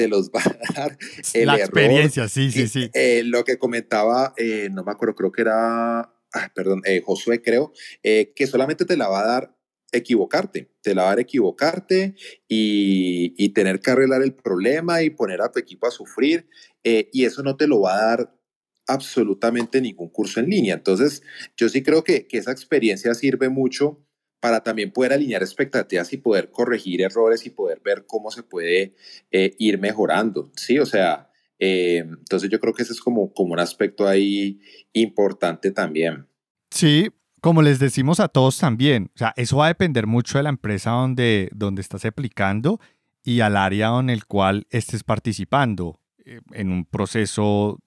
S2: te los va a dar el
S1: La experiencia, sí, sí, sí.
S2: Eh, lo que comentaba, eh, no me acuerdo, creo que era, ah, perdón, eh, Josué, creo, que solamente te la va a dar equivocarte, te la va a dar equivocarte y, tener que arreglar el problema y poner a tu equipo a sufrir, y eso no te lo va a dar absolutamente ningún curso en línea. Entonces, yo sí creo que, que esa experiencia sirve mucho para también poder alinear expectativas y poder corregir errores y poder ver cómo se puede eh, ir mejorando, ¿sí? O sea, eh, entonces yo creo que ese es como, como un aspecto ahí importante también.
S1: Sí, como les decimos a todos también, o sea, eso va a depender mucho de la empresa donde, donde estás aplicando y al área en el cual estés participando eh, en un proceso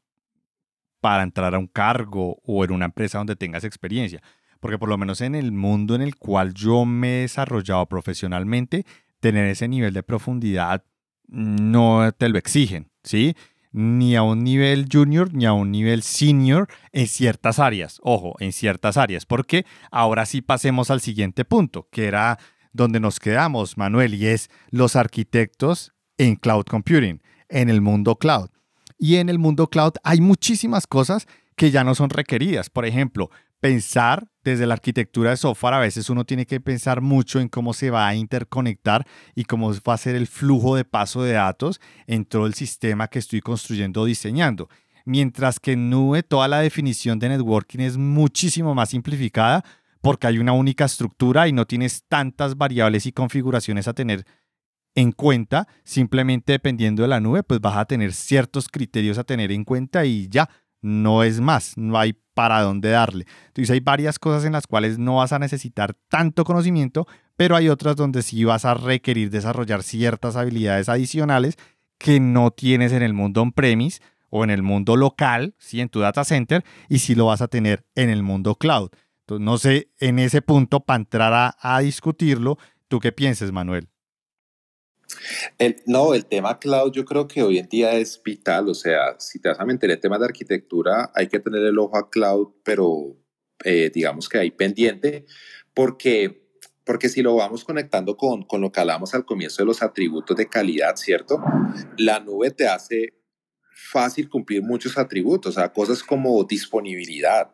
S1: para entrar a un cargo o en una empresa donde tengas experiencia porque por lo menos en el mundo en el cual yo me he desarrollado profesionalmente, tener ese nivel de profundidad no te lo exigen, ¿sí? Ni a un nivel junior ni a un nivel senior en ciertas áreas, ojo, en ciertas áreas, porque ahora sí pasemos al siguiente punto, que era donde nos quedamos, Manuel, y es los arquitectos en cloud computing, en el mundo cloud. Y en el mundo cloud hay muchísimas cosas que ya no son requeridas. Por ejemplo, pensar desde la arquitectura de software, a veces uno tiene que pensar mucho en cómo se va a interconectar y cómo va a ser el flujo de paso de datos en todo el sistema que estoy construyendo o diseñando. Mientras que en nube toda la definición de networking es muchísimo más simplificada porque hay una única estructura y no tienes tantas variables y configuraciones a tener en cuenta, simplemente dependiendo de la nube, pues vas a tener ciertos criterios a tener en cuenta y ya, no es más, no hay para dónde darle. Entonces hay varias cosas en las cuales no vas a necesitar tanto conocimiento, pero hay otras donde sí vas a requerir desarrollar ciertas habilidades adicionales que no tienes en el mundo on-premise o en el mundo local, ¿sí? en tu data center, y sí lo vas a tener en el mundo cloud. Entonces, no sé, en ese punto, para entrar a, discutirlo, ¿tú qué piensas, Manuel?
S2: No, el tema cloud yo creo que hoy en día es vital, o sea, si te vas a meter en temas de arquitectura, hay que tener el ojo a cloud, pero eh, digamos que hay pendiente, porque, porque si lo vamos conectando con, con lo que hablamos al comienzo de los atributos de calidad, ¿cierto? La nube te hace fácil cumplir muchos atributos, o sea, cosas como disponibilidad,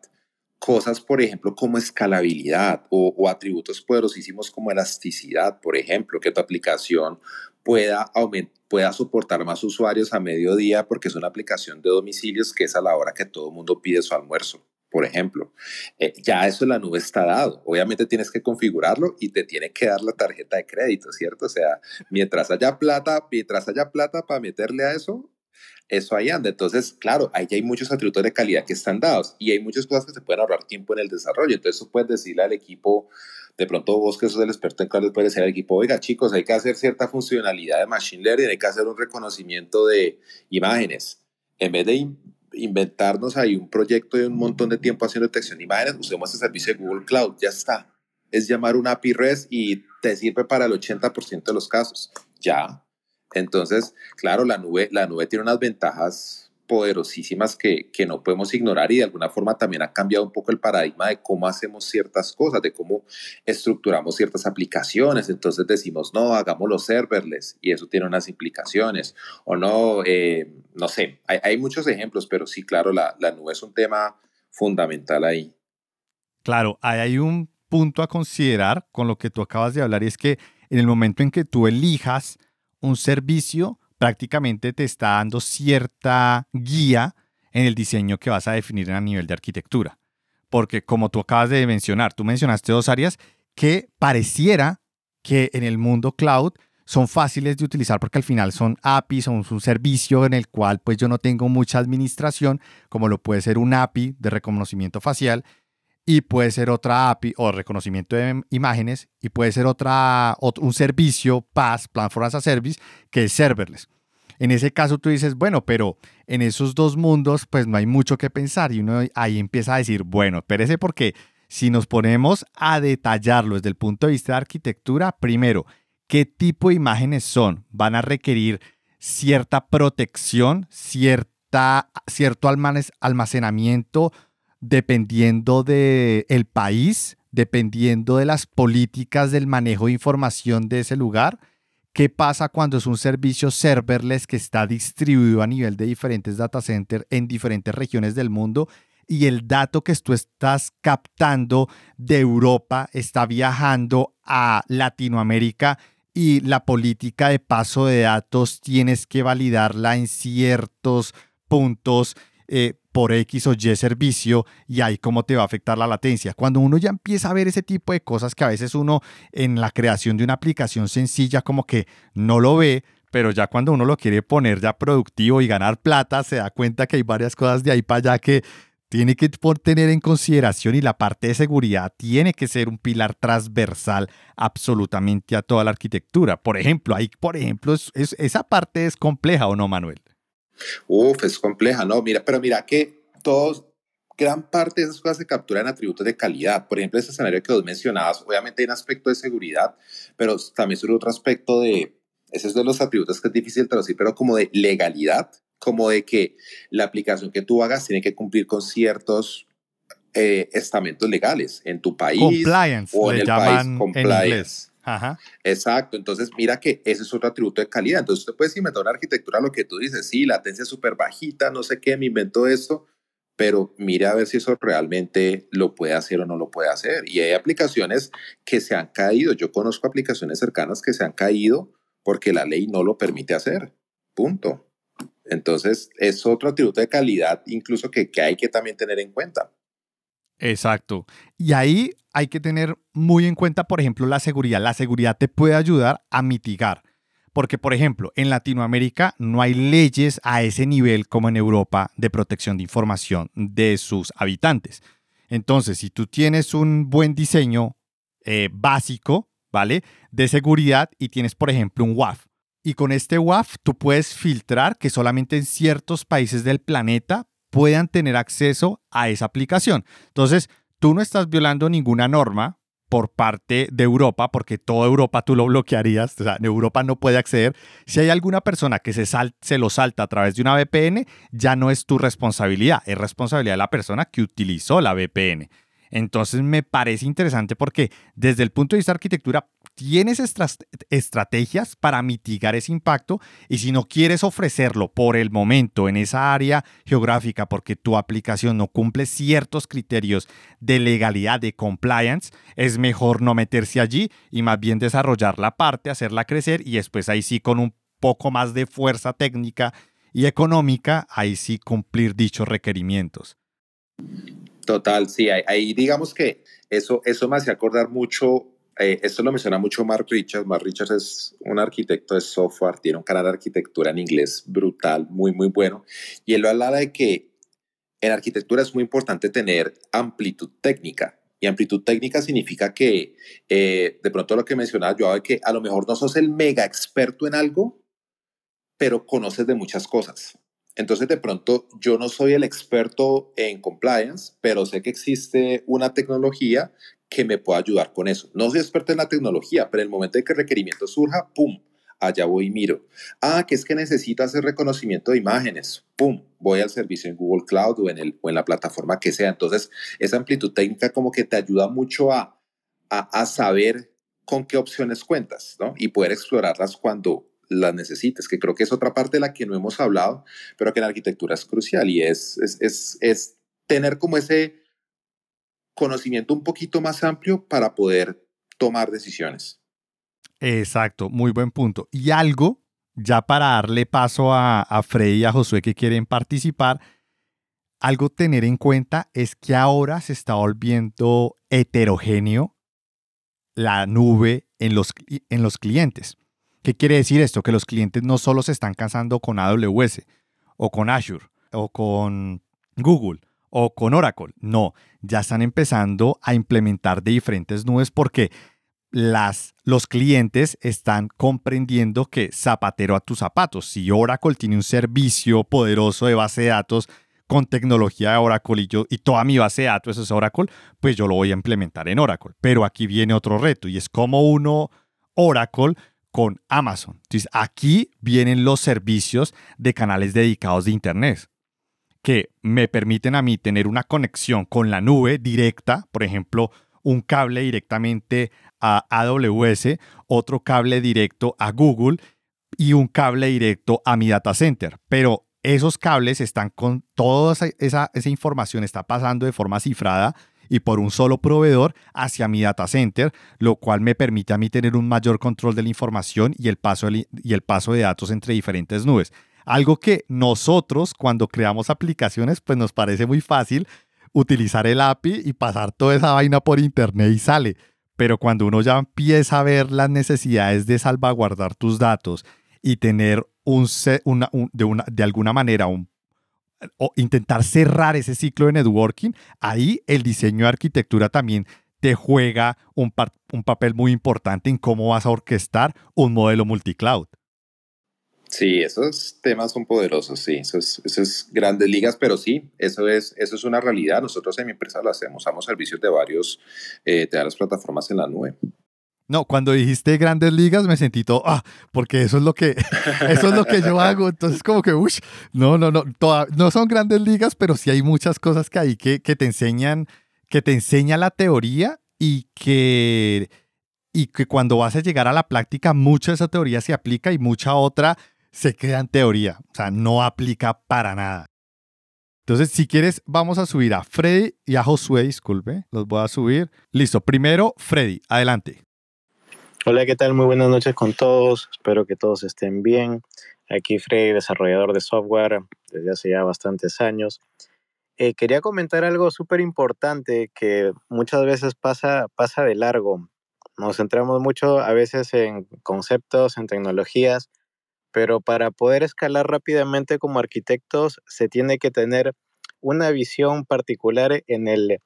S2: cosas, por ejemplo, como escalabilidad o, atributos poderosísimos como elasticidad, por ejemplo, que tu aplicación pueda, pueda soportar más usuarios a mediodía porque es una aplicación de domicilios que es a la hora que todo mundo pide su almuerzo, por ejemplo. Eh, ya eso en la nube está dado. Obviamente tienes que configurarlo y te tiene que dar la tarjeta de crédito, ¿cierto? O sea, mientras haya plata, mientras haya plata para meterle a eso, eso ahí anda. Entonces, claro, ahí hay muchos atributos de calidad que están dados y hay muchas cosas que se pueden ahorrar tiempo en el desarrollo. Entonces, tú puedes decirle al equipo, de pronto vos que sos el experto en cloud, puedes decir al equipo, oiga chicos, hay que hacer cierta funcionalidad de Machine Learning, hay que hacer un reconocimiento de imágenes. En vez de inventarnos ahí un proyecto de un montón de tiempo haciendo detección de imágenes, usemos el servicio de Google Cloud, ya está. Es llamar una API REST y te sirve para el 80% de los casos. Ya, entonces, claro, la nube, la nube tiene unas ventajas poderosísimas que, que, no podemos ignorar y de alguna forma también ha cambiado un poco el paradigma de cómo hacemos ciertas cosas, de cómo estructuramos ciertas aplicaciones. Entonces decimos, no, hagámoslo serverless y eso tiene unas implicaciones. O no, eh, no sé, hay, hay, muchos ejemplos, pero sí, claro, la, la nube es un tema fundamental ahí.
S1: Claro, hay un punto a considerar con lo que tú acabas de hablar y es que en el momento en que tú elijas un servicio prácticamente te está dando cierta guía en el diseño que vas a definir a nivel de arquitectura. Porque como tú acabas de mencionar, tú mencionaste dos áreas que pareciera que en el mundo cloud son fáciles de utilizar porque al final son APIs, son un servicio en el cual pues yo no tengo mucha administración, como lo puede ser un API de reconocimiento facial y puede ser otra API o reconocimiento de imágenes y puede ser otra, un servicio PaaS, Platform as a Service, que es serverless. En ese caso tú dices, bueno, pero en esos dos mundos pues no hay mucho que pensar y uno ahí empieza a decir, bueno, espérese porque si nos ponemos a detallarlo desde el punto de vista de arquitectura, primero, ¿qué tipo de imágenes son? Van a requerir cierta protección, cierta, cierto almacenamiento, dependiendo del el país, dependiendo de las políticas del manejo de información de ese lugar. ¿Qué pasa cuando es un servicio serverless que está distribuido a nivel de diferentes data centers en diferentes regiones del mundo y el dato que tú estás captando de Europa está viajando a Latinoamérica y la política de paso de datos tienes que validarla en ciertos puntos eh, por X o Y servicio y ahí cómo te va a afectar la latencia. Cuando uno ya empieza a ver ese tipo de cosas que a veces uno en la creación de una aplicación sencilla como que no lo ve, pero ya cuando uno lo quiere poner ya productivo y ganar plata, se da cuenta que hay varias cosas de ahí para allá que tiene que tener en consideración y la parte de seguridad tiene que ser un pilar transversal absolutamente a toda la arquitectura. Por ejemplo, ahí, por ejemplo, esa parte es compleja o no, Manuel.
S2: Uf, es compleja, ¿no? Mira, pero mira que todos, gran parte de esas cosas se capturan atributos de calidad. Por ejemplo, ese escenario que vos mencionabas, obviamente hay un aspecto de seguridad, pero también sobre otro aspecto de, ese es de los atributos que es difícil traducir, pero como de legalidad, como de que la aplicación que tú hagas tiene que cumplir con ciertos eh, estamentos legales en tu país
S1: compliance, o en el país compliance.
S2: Ajá. Exacto, entonces mira que ese es otro atributo de calidad. Entonces usted puede inventar una arquitectura, lo que tú dices, sí, latencia súper bajita, no sé qué, me invento esto, pero mira a ver si eso realmente lo puede hacer o no lo puede hacer. Y hay aplicaciones que se han caído, yo conozco aplicaciones cercanas que se han caído porque la ley no lo permite hacer, punto. Entonces es otro atributo de calidad incluso que, que hay que también tener en cuenta.
S1: Exacto. Y ahí hay que tener muy en cuenta, por ejemplo, la seguridad. La seguridad te puede ayudar a mitigar. Porque, por ejemplo, en Latinoamérica no hay leyes a ese nivel como en Europa de protección de información de sus habitantes. Entonces, si tú tienes un buen diseño eh, básico, ¿vale? De seguridad y tienes, por ejemplo, un WAF. Y con este WAF tú puedes filtrar que solamente en ciertos países del planeta puedan tener acceso a esa aplicación. Entonces, tú no estás violando ninguna norma por parte de Europa, porque toda Europa tú lo bloquearías, o sea, Europa no puede acceder. Si hay alguna persona que se, se lo salta a través de una VPN, ya no es tu responsabilidad, es responsabilidad de la persona que utilizó la VPN. Entonces me parece interesante porque desde el punto de vista de arquitectura tienes estrategias para mitigar ese impacto y si no quieres ofrecerlo por el momento en esa área geográfica porque tu aplicación no cumple ciertos criterios de legalidad, de compliance, es mejor no meterse allí y más bien desarrollar la parte, hacerla crecer y después ahí sí con un poco más de fuerza técnica y económica, ahí sí cumplir dichos requerimientos.
S2: Total, sí, ahí, digamos que eso, eso me hace acordar mucho, eh, esto lo menciona mucho Mark Richards, Mark Richards es un arquitecto de software, tiene un canal de arquitectura en inglés brutal, muy, muy bueno, y él lo habla de que en arquitectura es muy importante tener amplitud técnica, y amplitud técnica significa que, eh, de pronto lo que mencionaba yo, que a lo mejor no sos el mega experto en algo, pero conoces de muchas cosas. Entonces, de pronto, yo no soy el experto en compliance, pero sé que existe una tecnología que me pueda ayudar con eso. No soy experto en la tecnología, pero el momento en que el requerimiento surja, ¡pum! Allá voy y miro. Ah, que es que necesito hacer reconocimiento de imágenes. ¡Pum! Voy al servicio en Google Cloud o en, el, o en la plataforma que sea. Entonces, esa amplitud técnica como que te ayuda mucho a, a, a saber con qué opciones cuentas, ¿no? Y poder explorarlas cuando, las necesites, que creo que es otra parte de la que no hemos hablado, pero que en arquitectura es crucial y es, es, es, tener como ese conocimiento un poquito más amplio para poder tomar decisiones.
S1: Exacto, muy buen punto. Y algo, ya para darle paso a, a Freddy y a Josué que quieren participar, algo tener en cuenta es que ahora se está volviendo heterogéneo la nube en los, en los clientes. ¿Qué quiere decir esto? Que los clientes no solo se están casando con AWS o con Azure o con Google o con Oracle. No, ya están empezando a implementar de diferentes nubes porque las, los clientes están comprendiendo que zapatero a tus zapatos. Si Oracle tiene un servicio poderoso de base de datos con tecnología de Oracle y, yo, y toda mi base de datos es Oracle, pues yo lo voy a implementar en Oracle. Pero aquí viene otro reto y es como uno Oracle con Amazon. Entonces, aquí vienen los servicios de canales dedicados de Internet que me permiten a mí tener una conexión con la nube directa, por ejemplo, un cable directamente a AWS, otro cable directo a Google y un cable directo a mi data center. Pero esos cables están con toda esa, esa información, está pasando de forma cifrada y por un solo proveedor hacia mi data center, lo cual me permite a mí tener un mayor control de la información y el paso de, y el paso de datos entre diferentes nubes. Algo que nosotros cuando creamos aplicaciones pues nos parece muy fácil utilizar el API y pasar toda esa vaina por internet y sale. Pero cuando uno ya empieza a ver las necesidades de salvaguardar tus datos y tener un, de, una, de alguna manera un o intentar cerrar ese ciclo de networking, ahí el diseño de arquitectura también te juega un, un papel muy importante en cómo vas a orquestar un modelo multicloud.
S2: Sí, esos temas son poderosos, sí, eso es, grandes ligas, pero sí, eso es, eso es una realidad. Nosotros en mi empresa lo hacemos, usamos servicios de varios, eh, de varias plataformas en la nube.
S1: No, cuando dijiste grandes ligas me sentí todo, ah, porque eso es lo que, eso es lo que yo hago. Entonces, como que, uff, no, no, no, no son grandes ligas, pero sí hay muchas cosas que hay que, que te enseñan, que te enseña la teoría y que, y que cuando vas a llegar a la práctica, mucha de esa teoría se aplica y mucha otra se queda en teoría. O sea, no aplica para nada. Entonces, si quieres, vamos a subir a Freddy y a Josué, disculpe, los voy a subir. Listo, primero Freddy, adelante.
S6: Hola, ¿qué tal? Muy buenas noches con todos. Espero que todos estén bien. Aquí Freddy, desarrollador de software desde hace ya bastantes años. Eh, quería comentar algo súper importante que muchas veces pasa, pasa de largo. Nos centramos mucho a veces en conceptos, en tecnologías, pero para poder escalar rápidamente como arquitectos se tiene que tener una visión particular en el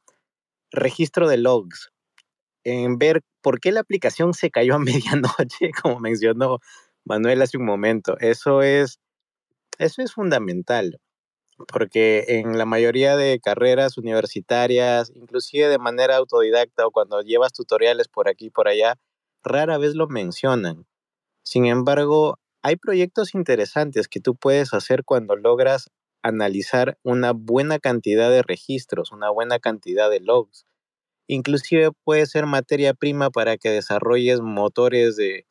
S6: registro de logs, en ver por qué la aplicación se cayó a medianoche, como mencionó Manuel hace un momento. Eso es, eso es fundamental, porque en la mayoría de carreras universitarias, inclusive de manera autodidacta o cuando llevas tutoriales por aquí y por allá, rara vez lo mencionan. Sin embargo, hay proyectos interesantes que tú puedes hacer cuando logras analizar una buena cantidad de registros, una buena cantidad de logs. Inclusive puede ser materia prima para que desarrolles motores de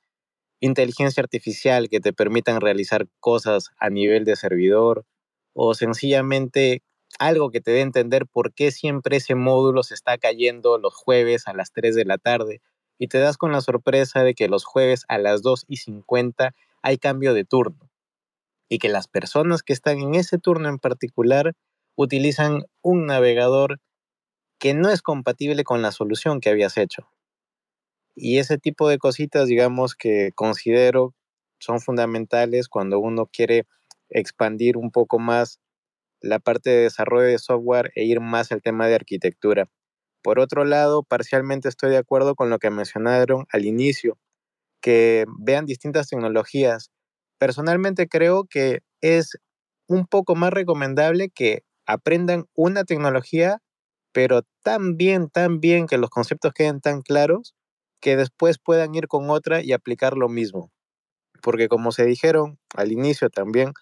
S6: inteligencia artificial que te permitan realizar cosas a nivel de servidor o sencillamente algo que te dé a entender por qué siempre ese módulo se está cayendo los jueves a las 3 de la tarde y te das con la sorpresa de que los jueves a las 2 y 50 hay cambio de turno y que las personas que están en ese turno en particular utilizan un navegador que no es compatible con la solución que habías hecho. Y ese tipo de cositas, digamos, que considero son fundamentales cuando uno quiere expandir un poco más la parte de desarrollo de software e ir más al tema de arquitectura. Por otro lado, parcialmente estoy de acuerdo con lo que mencionaron al inicio, que vean distintas tecnologías. Personalmente creo que es un poco más recomendable que aprendan una tecnología, pero tan bien, tan bien que los conceptos queden tan claros que después puedan ir con otra y aplicar lo mismo. Porque como se dijeron al inicio también,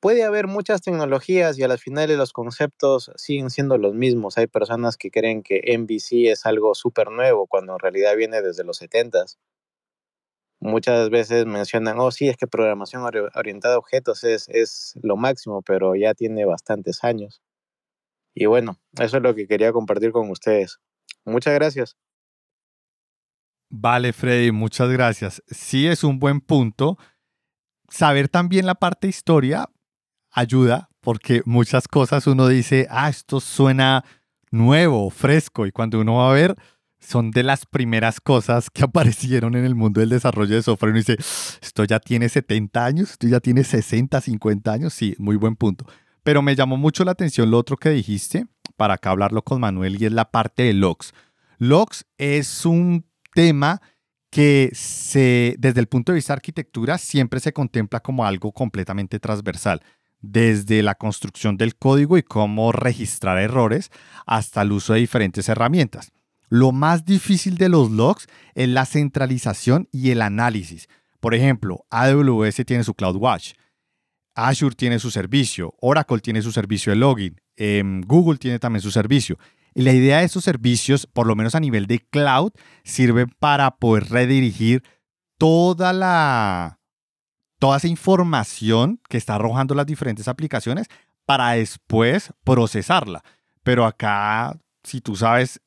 S6: puede haber muchas tecnologías y a las finales los conceptos siguen siendo los mismos. Hay personas que creen que MVC es algo súper nuevo cuando en realidad viene desde los 70s muchas veces mencionan, oh sí, es que programación orientada a objetos es, es lo máximo, pero ya tiene bastantes años. Y bueno, eso es lo que quería compartir con ustedes. Muchas gracias.
S1: Vale, Freddy, muchas gracias. Sí es un buen punto. Saber también la parte historia ayuda porque muchas cosas uno dice, ah, esto suena nuevo, fresco, y cuando uno va a ver, son de las primeras cosas que aparecieron en el mundo del desarrollo de software. Uno dice, esto ya tiene 70 años, esto ya tiene 60, 50 años. Sí, muy buen punto. Pero me llamó mucho la atención lo otro que dijiste, para acá hablarlo con Manuel, y es la parte de logs. Logs es un tema que se, desde el punto de vista de arquitectura siempre se contempla como algo completamente transversal, desde la construcción del código y cómo registrar errores hasta el uso de diferentes herramientas. Lo más difícil de los logs es la centralización y el análisis. Por ejemplo, AWS tiene su CloudWatch, Azure tiene su servicio, Oracle tiene su servicio de login, em, Google tiene también su servicio. Y la idea de esos servicios, por lo menos a nivel de cloud, sirve para poder redirigir toda la toda esa información que está arrojando las diferentes aplicaciones para después procesarla. Pero acá, si tú sabes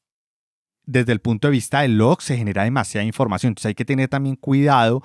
S1: desde el punto de vista del log se genera demasiada información. Entonces hay que tener también cuidado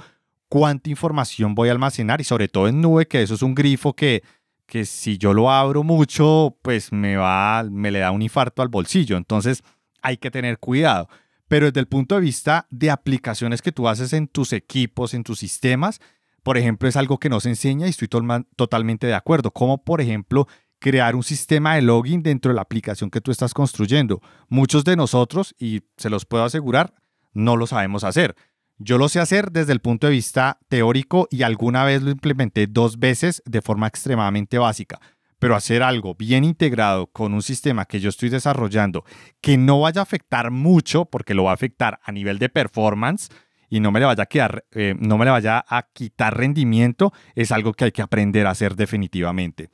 S1: cuánta información voy a almacenar y sobre todo en nube, que eso es un grifo que, que si yo lo abro mucho, pues me, va, me le da un infarto al bolsillo. Entonces hay que tener cuidado. Pero desde el punto de vista de aplicaciones que tú haces en tus equipos, en tus sistemas, por ejemplo, es algo que no se enseña y estoy totalmente de acuerdo. Como por ejemplo crear un sistema de login dentro de la aplicación que tú estás construyendo. Muchos de nosotros, y se los puedo asegurar, no lo sabemos hacer. Yo lo sé hacer desde el punto de vista teórico y alguna vez lo implementé dos veces de forma extremadamente básica. Pero hacer algo bien integrado con un sistema que yo estoy desarrollando que no vaya a afectar mucho, porque lo va a afectar a nivel de performance y no me le vaya a quedar, eh, no me le vaya a quitar rendimiento, es algo que hay que aprender a hacer definitivamente.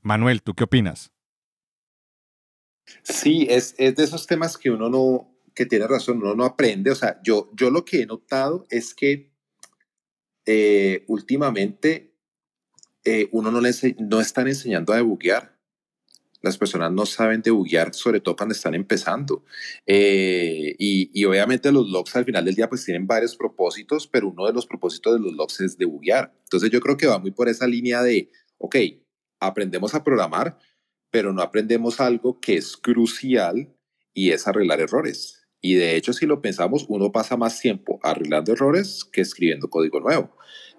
S1: Manuel, ¿tú qué opinas?
S2: Sí, es, es de esos temas que uno no, que tiene razón, uno no aprende. O sea, yo, yo lo que he notado es que eh, últimamente eh, uno no, le no están enseñando a debuguear. Las personas no saben debuguear, sobre todo cuando están empezando. Eh, y, y, obviamente los logs al final del día pues tienen varios propósitos, pero uno de los propósitos de los logs es debuguear. Entonces yo creo que va muy por esa línea de, ok, aprendemos a programar, pero no aprendemos algo que es crucial y es arreglar errores. Y de hecho, si lo pensamos, uno pasa más tiempo arreglando errores que escribiendo código nuevo.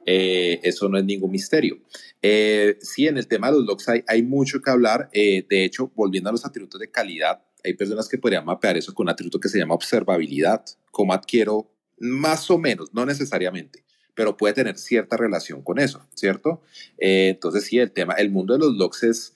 S2: Eh, eso no es ningún misterio. Eh, sí, en el tema de los logs hay, hay mucho que hablar. Eh, de hecho, volviendo a los atributos de calidad, hay personas que podrían mapear eso con un atributo que se llama observabilidad. ¿Cómo adquiero? Más o menos, no necesariamente, pero puede tener cierta relación con eso, ¿cierto? entonces, sí, el tema, el mundo de los logs es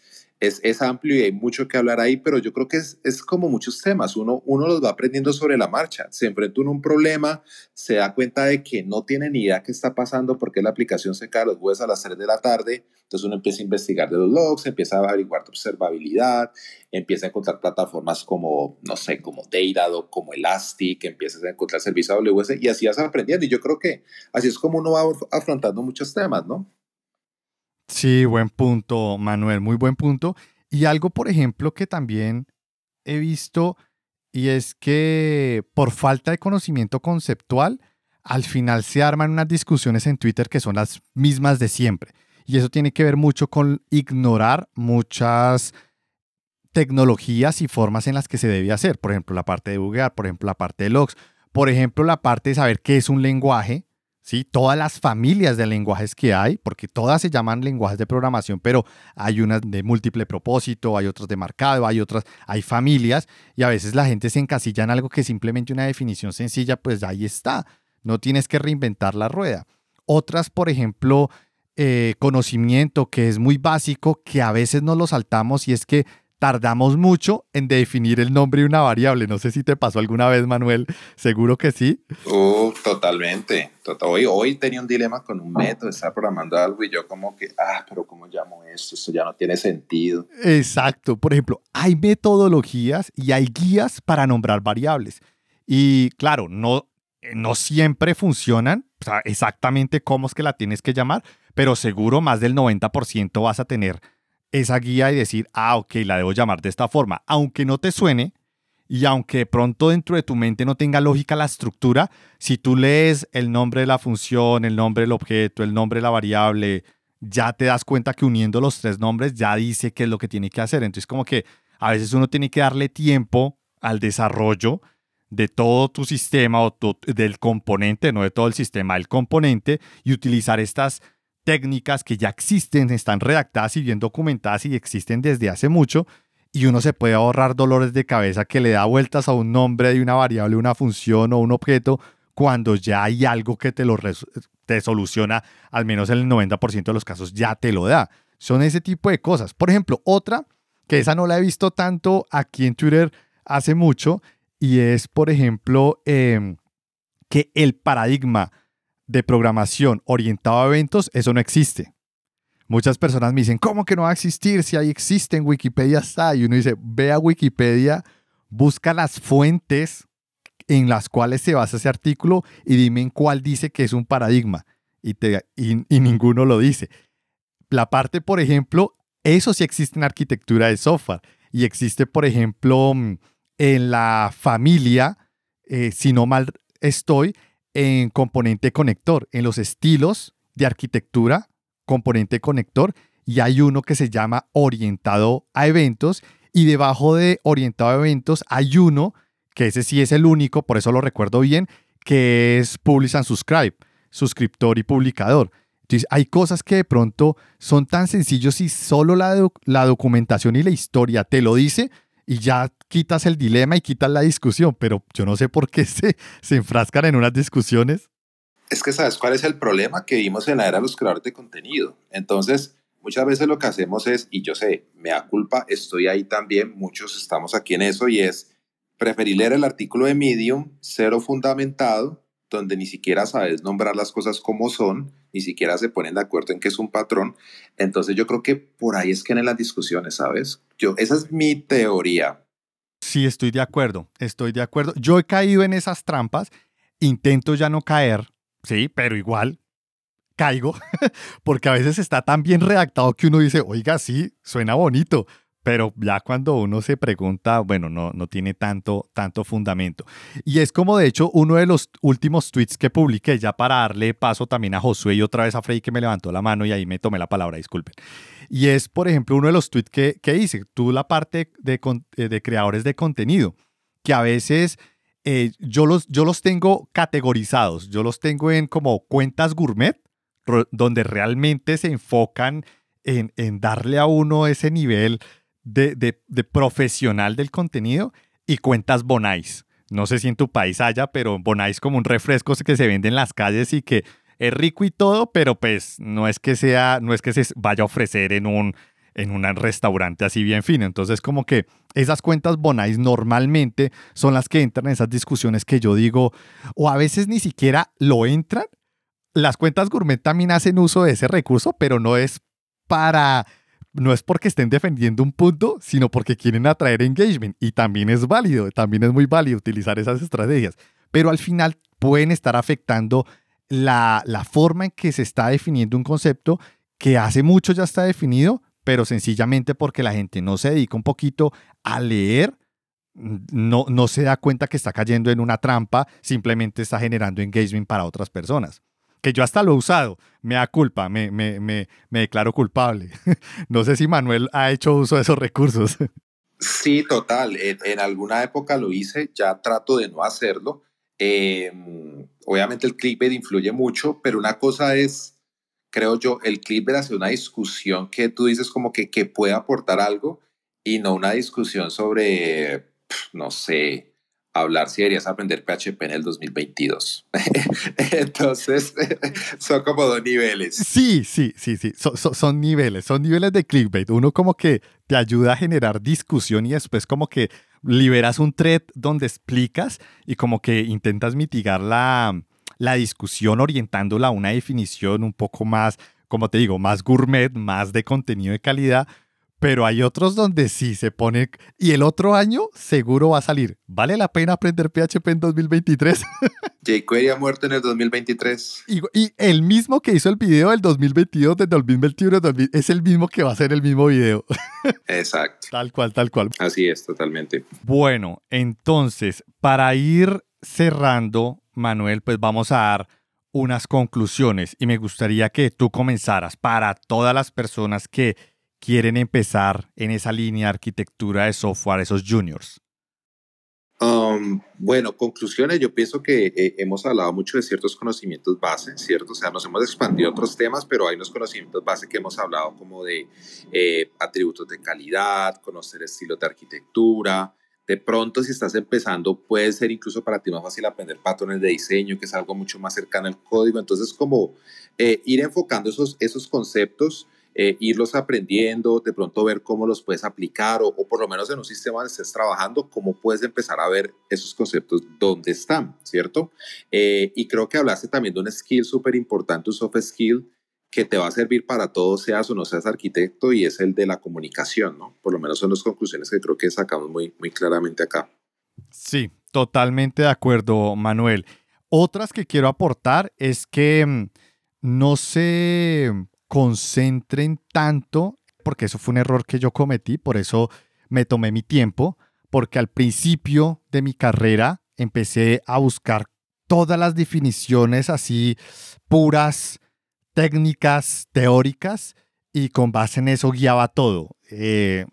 S2: es, amplio y hay mucho que hablar ahí, pero yo creo que es, es como muchos temas, uno, uno los va aprendiendo sobre la marcha, se enfrenta a un problema, se da cuenta de que no tiene ni idea qué está pasando porque la aplicación se cae los jueves a las 3 de la tarde, entonces uno empieza a investigar de los logs, empieza a averiguar observabilidad, empieza a encontrar plataformas como, no sé, como Datadog, como Elastic, empiezas a encontrar servicios AWS y así vas aprendiendo. Y yo creo que así es como uno va afrontando muchos temas, ¿no?
S1: Sí, buen punto, Manuel, muy buen punto. Y algo, por ejemplo, que también he visto y es que por falta de conocimiento conceptual, al final se arman unas discusiones en Twitter que son las mismas de siempre. Y eso tiene que ver mucho con ignorar muchas tecnologías y formas en las que se debe hacer. Por ejemplo, la parte de buguear, por ejemplo, la parte de logs, por ejemplo, la parte de saber qué es un lenguaje, ¿sí? Todas las familias de lenguajes que hay, porque todas se llaman lenguajes de programación, pero hay unas de múltiple propósito, hay otras de marcado, hay otras, hay familias, y a veces la gente se encasilla en algo que simplemente una definición sencilla, pues ahí está, no tienes que reinventar la rueda. Otras, por ejemplo, eh, conocimiento que es muy básico, que a veces no lo saltamos, y es que tardamos mucho en definir el nombre de una variable. No sé si te pasó alguna vez, Manuel. Seguro que sí.
S2: Uh, totalmente. Hoy, hoy tenía un dilema con un método, estaba programando algo y yo como que, ah, pero ¿cómo llamo esto? Esto ya no tiene sentido.
S1: Exacto. Por ejemplo, hay metodologías y hay guías para nombrar variables. Y claro, no, no siempre funcionan o sea, exactamente cómo es que la tienes que llamar, pero seguro más del 90% vas a tener esa guía y decir, ah, ok, la debo llamar de esta forma. Aunque no te suene y aunque pronto dentro de tu mente no tenga lógica la estructura, si tú lees el nombre de la función, el nombre del objeto, el nombre de la variable, ya te das cuenta que uniendo los tres nombres ya dice qué es lo que tiene que hacer. Entonces como que a veces uno tiene que darle tiempo al desarrollo de todo tu sistema o del componente, no de todo el sistema, el componente, y utilizar estas técnicas que ya existen, están redactadas y bien documentadas y existen desde hace mucho, y uno se puede ahorrar dolores de cabeza que le da vueltas a un nombre de una variable, una función o un objeto, cuando ya hay algo que te lo te soluciona, al menos en el 90% de los casos ya te lo da. Son ese tipo de cosas. Por ejemplo, otra, que esa no la he visto tanto aquí en Twitter hace mucho, y es, por ejemplo, em, que el paradigma de programación orientado a eventos, eso no existe. Muchas personas me dicen, ¿cómo que no va a existir? Si ahí existe, en Wikipedia está. Y uno dice, ve a Wikipedia, busca las fuentes en las cuales se basa ese artículo y dime en cuál dice que es un paradigma. Y, te, y, ninguno lo dice. La parte, por ejemplo, eso sí existe en arquitectura de software. Y existe, por ejemplo, en la familia, eh, si no mal estoy, en componente conector, en los estilos de arquitectura, componente conector, y hay uno que se llama orientado a eventos, y debajo de orientado a eventos hay uno, que ese sí es el único, por eso lo recuerdo bien, que es Publish and Subscribe, suscriptor y publicador. Entonces, hay cosas que de pronto son tan sencillos y solo la, la documentación y la historia te lo dice, y ya quitas el dilema y quitas la discusión, pero yo no sé por qué se, se enfrascan en unas discusiones.
S2: Es que sabes cuál es el problema que vimos en la era de los creadores de contenido. Entonces, muchas veces lo que hacemos es, y yo sé, me da culpa, estoy ahí también, muchos estamos aquí en eso, y es preferir leer el artículo de Medium, cero fundamentado, donde ni siquiera sabes nombrar las cosas como son, ni siquiera se ponen de acuerdo en que es un patrón. Entonces yo creo que por ahí es que en las discusiones, ¿sabes? Yo, esa es mi teoría.
S1: Sí, estoy de acuerdo, estoy de acuerdo. Yo he caído en esas trampas, intento ya no caer, sí, pero igual caigo, porque a veces está tan bien redactado que uno dice, oiga, sí, suena bonito, pero ya cuando uno se pregunta, bueno, no, no tiene tanto, tanto fundamento. Y es como de hecho uno de los últimos tweets que publiqué, ya para darle paso también a Josué y otra vez a Freddy que me levantó la mano y ahí me tomé la palabra, disculpen. Y es, por ejemplo, uno de los tweets que, que hice, tú la parte de, eh, de creadores de contenido, que a veces... Eh, yo, los, yo los tengo categorizados, yo los tengo en como cuentas gourmet, donde realmente se enfocan en, en darle a uno ese nivel de, profesional del contenido y cuentas Bonais. No sé si en tu país haya, pero Bonais como un refresco que se vende en las calles y que es rico y todo, pero pues no es que sea, no es que se vaya a ofrecer en un, en un restaurante así bien fino. Entonces como que esas cuentas Bonais normalmente son las que entran en esas discusiones que yo digo, o a veces ni siquiera lo entran. Las cuentas gourmet también hacen uso de ese recurso, pero no es para no es porque estén defendiendo un punto, sino porque quieren atraer engagement. Y también es válido, también es muy válido utilizar esas estrategias. Pero al final pueden estar afectando la, forma en que se está definiendo un concepto que hace mucho ya está definido, pero sencillamente porque la gente no se dedica un poquito a leer, no, no se da cuenta que está cayendo en una trampa, simplemente está generando engagement para otras personas que yo hasta lo he usado, me da culpa, me, me, me, declaro culpable. no sé si Manuel ha hecho uso de esos recursos.
S2: Sí, total. En, alguna época lo hice, ya trato de no hacerlo. Em, obviamente el clickbait influye mucho, pero una cosa es, creo yo, el clickbait hace una discusión que tú dices como que, que puede aportar algo y no una discusión sobre, no sé, hablar si deberías aprender PHP en el 2022. Entonces, son como dos niveles.
S1: Sí, sí, sí, sí, son niveles, son niveles de clickbait. Uno como que te ayuda a generar discusión y después como que liberas un thread donde explicas y como que intentas mitigar la, la discusión orientándola a una definición un poco más, como te digo, más gourmet, más de contenido de calidad, pero hay otros donde sí se pone. Y el otro año seguro va a salir. ¿Vale la pena aprender PHP en 2023?
S2: jQuery ha muerto en el 2023.
S1: Y, y, el mismo que hizo el video del 2022, del 2021, es el mismo que va a hacer el mismo video.
S2: Exacto.
S1: tal cual, tal cual.
S2: Así es, totalmente.
S1: Bueno, entonces, para ir cerrando, Manuel, pues vamos a dar unas conclusiones y me gustaría que tú comenzaras para todas las personas que quieren empezar en esa línea de arquitectura de software, esos juniors?
S2: Um, bueno, conclusiones, yo pienso que eh, hemos hablado mucho de ciertos conocimientos base, ¿cierto? O sea, nos hemos expandido otros temas, pero hay unos conocimientos base que hemos hablado como de eh, atributos de calidad, conocer estilos de arquitectura. De pronto, si estás empezando, puede ser incluso para ti más fácil aprender patrones de diseño, que es algo mucho más cercano al código. Entonces, como eh, ir enfocando esos, esos conceptos eh, irlos aprendiendo, de pronto ver cómo los puedes aplicar o, por lo menos en un sistema donde estés trabajando, cómo puedes empezar a ver esos conceptos dónde están, ¿cierto? Eh, y creo que hablaste también de un skill súper importante, un soft skill que te va a servir para todo, seas o no seas arquitecto, y es el de la comunicación, ¿no? Por lo menos son las conclusiones que creo que sacamos muy, muy claramente acá.
S1: Sí, totalmente de acuerdo, Manuel. Otras que quiero aportar es que mm, no sé concentren tanto, porque eso fue un error que yo cometí, por eso me tomé mi tiempo, porque al principio de mi carrera empecé a buscar todas las definiciones así puras, técnicas, teóricas, y con base en eso guiaba todo. Eh,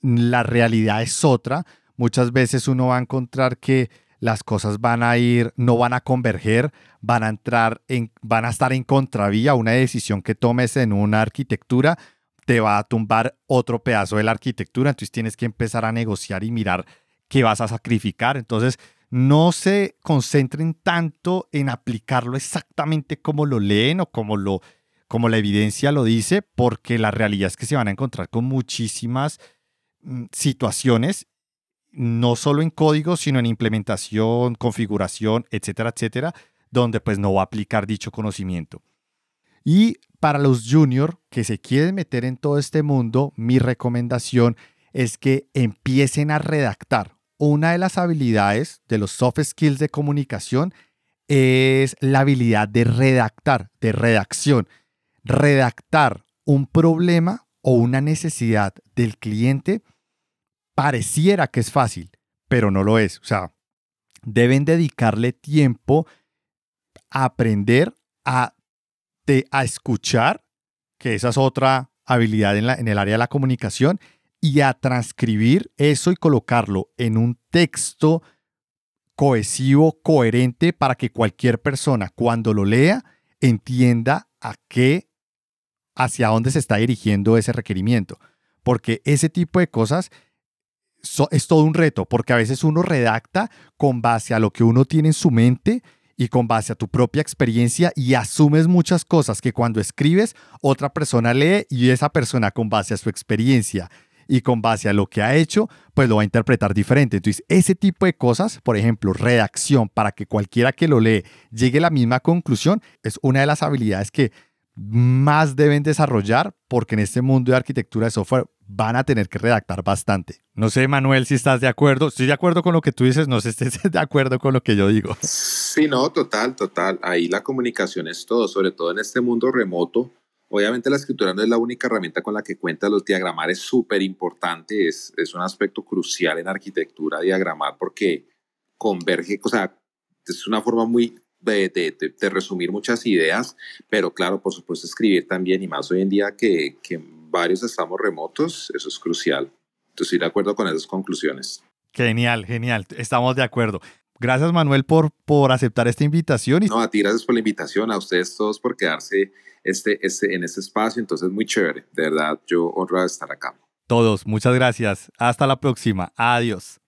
S1: la realidad es otra. Muchas veces uno va a encontrar que las cosas van a ir, no van a converger, van a entrar en, van a estar en contravía. Una decisión que tomes en una arquitectura te va a tumbar otro pedazo de la arquitectura. Entonces tienes que empezar a negociar y mirar qué vas a sacrificar. Entonces, no se concentren tanto en aplicarlo exactamente como lo leen o como lo como la evidencia lo dice, porque la realidad es que se van a encontrar con muchísimas mm, situaciones no solo en código, sino en implementación, configuración, etcétera, etcétera, donde pues no va a aplicar dicho conocimiento. Y para los juniors que se quieren meter en todo este mundo, mi recomendación es que empiecen a redactar. Una de las habilidades de los soft skills de comunicación es la habilidad de redactar, de redacción. Redactar un problema o una necesidad del cliente, pareciera que es fácil, pero no lo es. O sea, deben dedicarle tiempo a aprender a, a escuchar, que esa es otra habilidad en, en el área de la comunicación, y a transcribir eso y colocarlo en un texto cohesivo, coherente, para que cualquier persona cuando lo lea entienda a qué, hacia dónde se está dirigiendo ese requerimiento. Porque ese tipo de cosas es todo un reto, porque a veces uno redacta con base a lo que uno tiene en su mente y con base a tu propia experiencia y asumes muchas cosas que cuando escribes otra persona lee y esa persona con base a su experiencia y con base a lo que ha hecho, pues lo va a interpretar diferente. Entonces, ese tipo de cosas, por ejemplo, redacción para que cualquiera que lo lee llegue a la misma conclusión, es una de las habilidades que más deben desarrollar porque en este mundo de arquitectura de software van a tener que redactar bastante. No sé, Manuel, si estás de acuerdo. Estoy de acuerdo con lo que tú dices, no sé si estés de acuerdo con lo que yo digo.
S2: Sí, no, total, total. Ahí la comunicación es todo, sobre todo en este mundo remoto Obviamente la escritura no es la única herramienta con la que cuenta los diagramar, es súper importante, es, es un aspecto crucial en arquitectura diagramar porque converge, o sea, es una forma muy de, de, de, resumir muchas ideas, pero claro, por supuesto escribir también y más hoy en día que, que varios estamos remotos, eso es crucial. Entonces estoy de acuerdo con esas conclusiones.
S1: Genial, genial, estamos de acuerdo. Gracias Manuel por, por aceptar esta invitación.
S2: No, a ti gracias por la invitación, a ustedes todos por quedarse este, este, en este espacio. Entonces, muy chévere. De verdad, yo honro estar acá.
S1: Todos, muchas gracias. Hasta la próxima. Adiós.